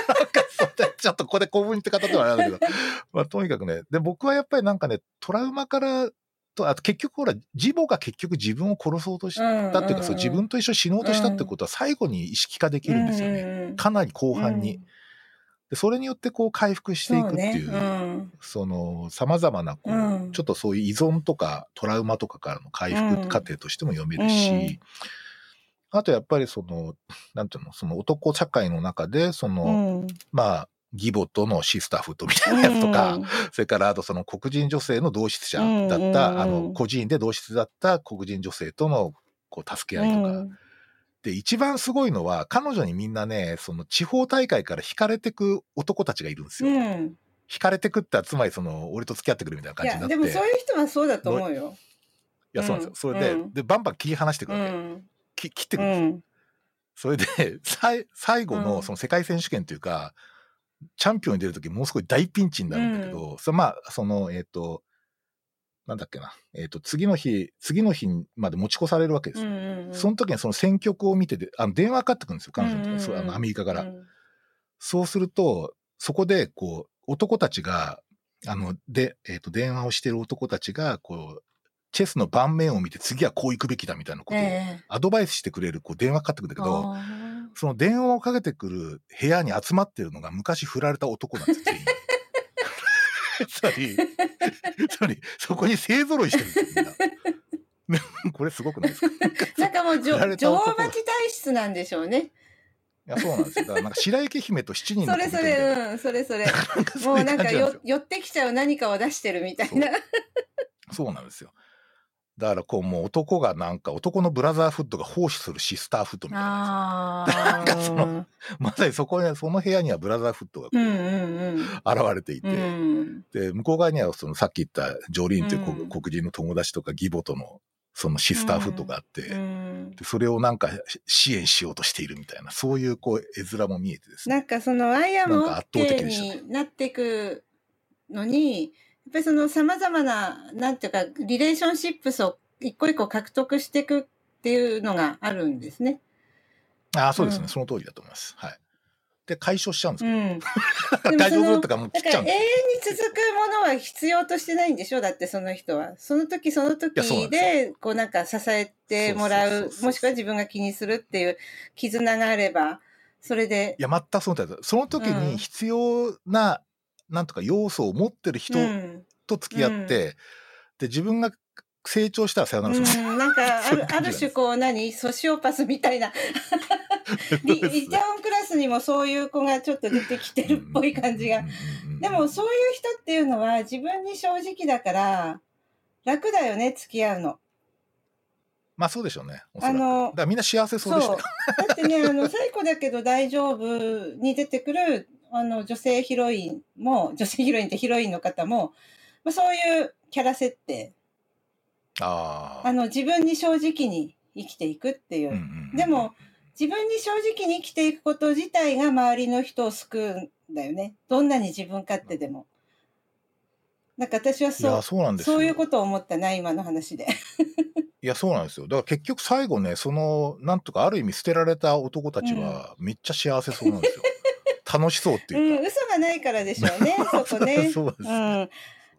ちょっとここで興奮って方ではあるんだけど。まあとにかくね。で、僕はやっぱりなんかね、トラウマから、と、あと結局ほら、ジボが結局自分を殺そうとしたっていうか、そう自分と一緒に死のうとしたってことは最後に意識化できるんですよね。かなり後半に。でそれによってこう回復していくっていう、そうね。うん。その様々なこう、うん。ちょっとそういう依存とかトラウマとかからの回復過程としても読めるし、うん。あとやっぱりその、なんていうの、その男社会の中で、その、うん。まあ、義母とのシスターフットみたいなやつとか、うんそれからあとその黒人女性の同室者だった、うんあの、孤児院で同室だった黒人女性とのこう助け合いとか、うんで、一番すごいのは、彼女にみんなね、その地方大会から惹かれてく男たちがいるんですよ。うん惹かれてくってつまりその、俺と付き合ってくるみたいな感いじになって。やでもそういう人はそうだと思うよ。いや、そうなんですよ。それで、うんで、バンバン切り離していくうわけ。んき切ってくうるんですよ。んそれで、さい最後うんのその世界選手権というか、チャンピオンに出るときものすごい大ピンチになるんだけど、それまあ、その、えっ、と、なんだっけな、えっ、と、次の日、次の日まで持ち越されるわけですよ。うんその時にその選曲を見てて、あの電話かかってくるんですよ、彼女のとうんうんうん。そうあのアメリカから。うん。そうすると、そこで、こう、男たちが、あの、で、えっ、と、電話をしてる男たちが、こう、チェスの盤面を見て、次はこう行くべきだみたいなことを、ええ。アドバイスしてくれる、こう、電話かかってくるんだけど、あーその電話をかけてくる部屋に集まってるのが昔振られた男なんです。[laughs] つまり、つまり、そこに勢揃いしてるんですよ、みんな。[laughs] これすごくないですか？いなんかもう女振られた女男王蜂体質なんでしょうね。や、そうなんですよ。だからなんか白雪姫と七人のそれそれ、うん、それそれ。もそうなんか。よ寄ってきちゃう何かを出してるみたいな。そうなんですよ。だからこうもう男がなんか男のブラザーフットが奉仕するシスターフットみたいな。なんかその [laughs] まさにそこにその部屋にはブラザーフットがこうんううん現れていて、うん。うん。で向こう側にはそのさっき言ったジョリーンという黒,、うん黒人の友達とか義母とのそのシスターフットがあって、うんでそれをなんかし支援しようとしているみたいなそういうこう絵面も見えてですねなんかそのアイアムオッケーになっていくのに、ぱりその様々な、なんていうか、リレーションシップスを一個一個獲得していくっていうのがあるんですね。ああ、そうですね、うんその通りだと思います。はい。で、解消しちゃうんですよ。うん。大丈夫とかもう切っちゃうんですよ。遠に続くものは必要としてないんでしょ？だってその人は。その時その時でこうなんか支えてもらうもしくは自分が気にするっていう絆があれば、それでい、や、全くその通り。その時うんに必要な、なんとか要素を持ってる人うん。と付き合って、で、自分が成長したらさよならします。うん、なんか [laughs] あるある種こう何？ソシオパスみたいな。[laughs] リリターンクラスにもそういう子がちょっと出てきてるっぽい感じが。でもそういう人っていうのは自分に正直だから楽だよね付き合うの。まあそうでしょうね。あのだみんな幸せそうでし。だってねあの最古だけど大丈夫に出てくるあの女性ヒロインも [laughs] 女性ヒロインってヒロインの方も、まあ、そういうキャラ設定ああ。あの自分に正直に生きていくっていう。うんうんうんでも、自分に正直に生きていくこと自体が周りの人を救うんだよね。どんなに自分勝手でも。なんか私はいそうや、そうなんですよ。そういうことを思ったな、今の話で。いや、そうなんですよ。だから結局最後ね、その、なんとかある意味捨てられた男たちは、めっちゃ幸せそうなんですよ。楽しそうってうん、いうか。嘘がないからでしょうね、[laughs] そこね。そうです。うん。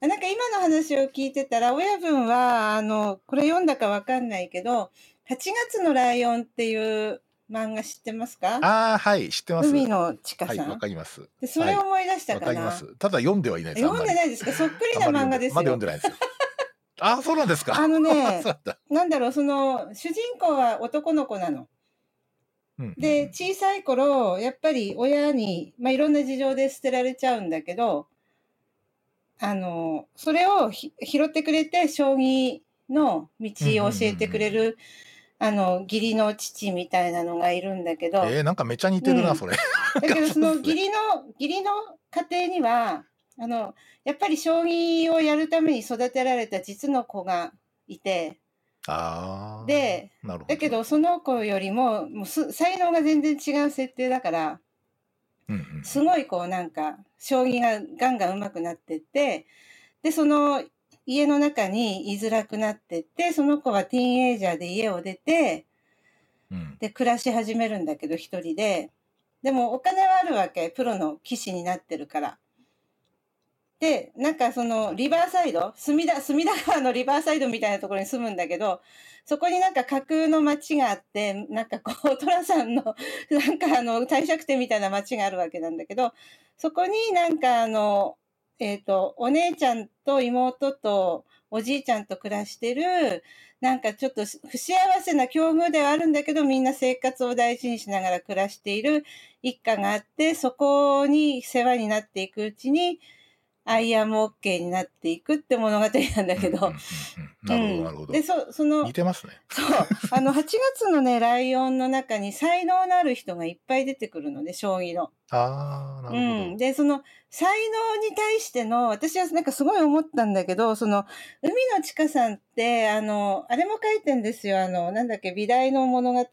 なんか今の話を聞いてたら、親分は、あの、これ読んだかわかんないけど、8月のライオンっていう漫画知ってますか？ああ、はい、知ってます。海野千佳はい、さん。わかります。でそれを思い出したわかな？かります。ただ読んではいないです。読んでないですか？そっくりな漫画ですまだ読よ。んでないですよ。ああ、そうなんですか。あのね [laughs] なんだろう、その、主人公は男の子なの。うん。で、小さい頃、やっぱり親に、まあ、いろんな事情で捨てられちゃうんだけど、あの、それをひ拾ってくれて、将棋の道を教えてくれる、あの、義理の父みたいなのがいるんだけど、えー、なんかめちゃ似てるな、うん。それ。だけど [laughs] その義理の、義理の家庭には、あの、やっぱり将棋をやるために育てられた実の子がいて、ああ。で、なるほど。だけどその子よりももうす才能が全然違う設定だからうんうん、すごいこうなんか将棋がガンガン上手くなってってでその家の中に居づらくなってってその子はティーンエイジャーで家を出てうんで暮らし始めるんだけど一人ででもお金はあるわけプロの棋士になってるから。でなんかそのリバーサイド隅田隅田川のリバーサイドみたいなところに住むんだけどそこになんか架空の町があってなんかこう寅さんの [laughs] なんかあの帝釈天みたいな町があるわけなんだけどそこになんかあのえっ、とお姉ちゃんと妹とおじいちゃんと暮らしてるなんかちょっと不幸せな境遇ではあるんだけどみんな生活を大事にしながら暮らしている一家があってそこに世話になっていくうちにアイアムオッケーになっていくって物語なんだけどなるほど、なるほど。でそその似てますね。そうあの8月のねライオンの中に才能のある人がいっぱい出てくるので将棋の。ああ、なるほど。うん、でその才能に対しての私はなんかすごい思ったんだけどその海野千佳さんってあのあれも書いてんですよあのなんだっけ美大の物語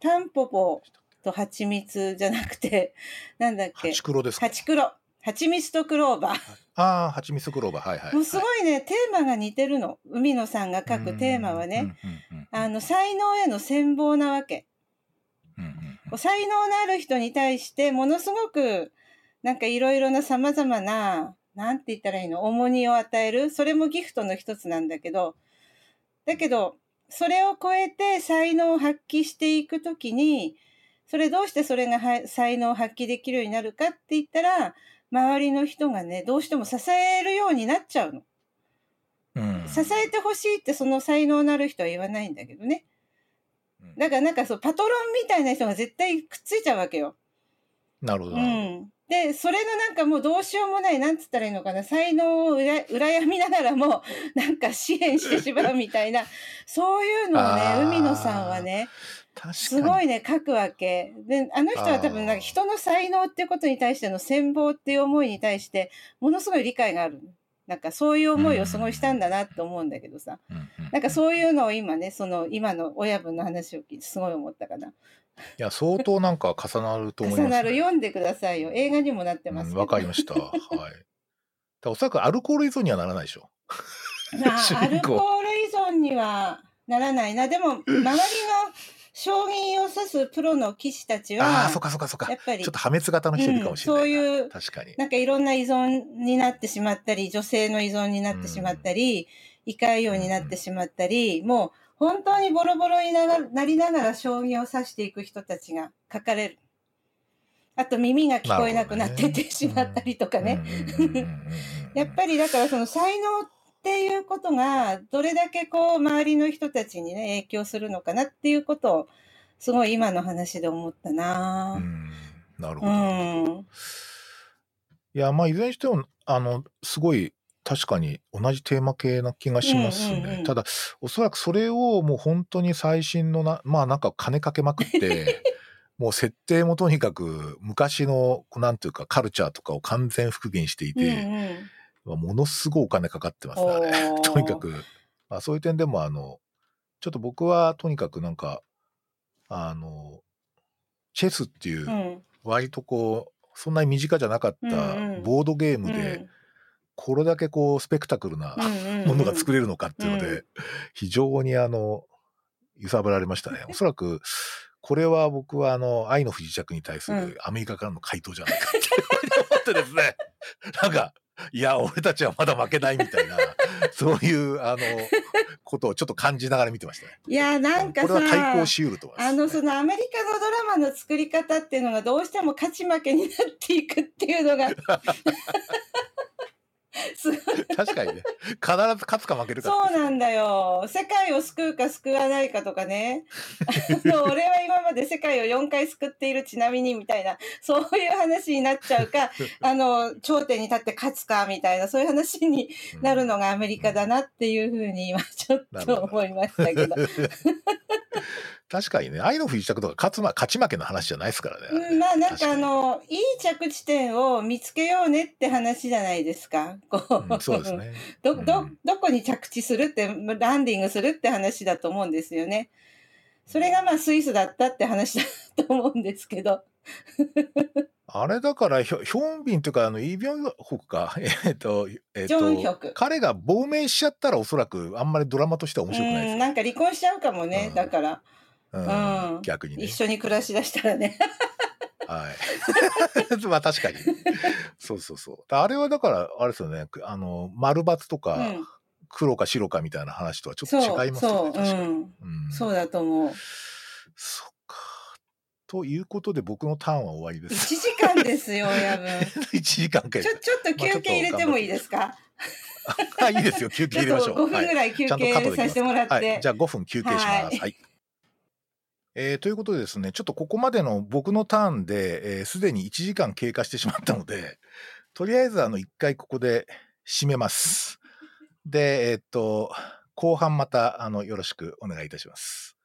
タンポポと蜂蜜じゃなくてなんだっけハチクロですか？蜂黒蜂蜜とクローバー。ああ、ハチミツクローバー、はいはい。もうすごいね、テーマが似てるの。海野さんが書くテーマはね、うんうんうんあの、才能への羨望なわけ。うんうん才能のある人に対して、ものすごく、なんかいろいろな様々な、なんて言ったらいいの、重荷を与える。それもギフトの一つなんだけど、だけど、それを超えて才能を発揮していくときに、それどうしてそれがは才能を発揮できるようになるかって言ったら、周りの人がね、どうしても支えるようになっちゃうの。うん支えてほしいってその才能のある人は言わないんだけどね。うんだからなんかそう、パトロンみたいな人が絶対くっついちゃうわけよ。なるほど。うん。で、それのなんかもうどうしようもない、なんつったらいいのかな、才能をうら羨みながらも、なんか支援してしまうみたいな、そういうのをね海野さんはね。すごいね、書くわけ。で、あの人は多分なんか人の才能っていうことに対しての羨望っていう思いに対して、ものすごい理解がある。なんかそういう思いをすごいしたんだなって思うんだけどさ。うんうんなんかそういうのを今ね、その今の親分の話を聞いてすごい思ったかな。いや、相当なんか重なると思います、重なる、読んでくださいよ。映画にもなってますけど。うんわかりました。はい。おそらくアルコール依存にはならないでしょ。まあ、[laughs] 主アルコール依存にはならないな。でも、周りの将棋指すプロの棋士たちああ、は、そっかそっかそっか。やっぱりちょっと破滅型の人いるかもしれないな。うんそういう確かに。なんかいろんな依存になってしまったり、女性の依存になってしまったり、胃潰瘍になってしまったり、もう本当にボロボロにながなりながら将棋を指していく人たちが書かれる。あと耳が聞こえなくなってってしまったりとかね。やっぱりだからその才能っていうことがどれだけこう周りの人たちにね影響するのかなっていうことをすごい今の話で思ったうな。んなるほうど。ん。いや、まあ、いずれにしても、あの、すごい、確かに同じテーマ系な気がしますね。ただ、おそらくそれをもう本当に最新のな、まあなんか金かけまくって、[laughs] もう設定もとにかく昔の、なんていうか、カルチャーとかを完全復元していうんうて、ん。まあものすごいお金かかってますね、あれ。[laughs] とにかく、まあそういう点でも、あの、ちょっと僕はとにかくなんか、あの、チェスっていうう、ん。割とこう、そんなに身近じゃなかったボードゲーうんムで、これだけこう、スペクタクルな [laughs] ものが作る。れるのかっていうのでうん、非常にあの、揺さぶられましたね。おそらく、これは僕はあの、愛の不時着に対すうんるアメリカからの回答じゃないかって思ってですね、[laughs] なんか、いや、俺たちはまだ負けないみたいな、[laughs] そういう、あの、ことをちょっと感じながら見てましたね。いや、なんかこれは対さ抗、しうるとあの、そのアメリカのドラマの作り方っていうのがどうしても勝ち負けになっていくっていうのが、すごい確かにね、必ず勝つか負けるかそうなんだよ。世界を救うか救わないかとかね。あの [laughs] 俺は今まで世界を4回救っているちなみにみたいな、そういう話になっちゃうか、[laughs] あの、頂点に立って勝つかみたいな、そういう話になるのがアメリカだなっていうふうに今ちょっと思いましたけど。[laughs] 確かにね、愛の不時着とか勝つ、ま、勝ち負けの話じゃないですからね。うん、まあなんかあの、いい着地点を見つけようねって話じゃないですか。こううんそうですね。[laughs] ど、どうん、どこに着地するって、ランディングするって話だと思うんですよね。それがまあスイスだったって話だと思うんですけど。[laughs] あれだからヒョ、ヒョンビンというか、あの、イ・ビョンホクか、[laughs] えっと、えっジョンヒョと、ク。彼が亡命しちゃったらおそらくあんまりドラマとしては面白くないです。なんか離婚しちゃうかもね。うんだから、うんうん逆にね一。緒に暮らしだしたらね。はい。[laughs] まあ確かに。そうそうそう。あれはだから、あれですよね、あの、丸抜とうか、ん。黒か白かみたいな話とはちょっそう、と違いますよね、そう、確かに。うん。うんそうだと思う。そっか。ということで僕のターンは終わりで1す。時間ですよ、親分。[laughs] 1時間かちょ、ちょっと休憩入れてもいいですか？[laughs] あいいですよ、休憩入れましょう。5分ぐらい休憩させてもらって。はい、じゃあ5分休憩します。は。はいえーということでですね、ちょっとここまでの僕のターンで、えーすでに1時間経過してしまったので、とりあえずあの1回ここで締めます。で、えーっと、後半またあのよろしくお願いいたします。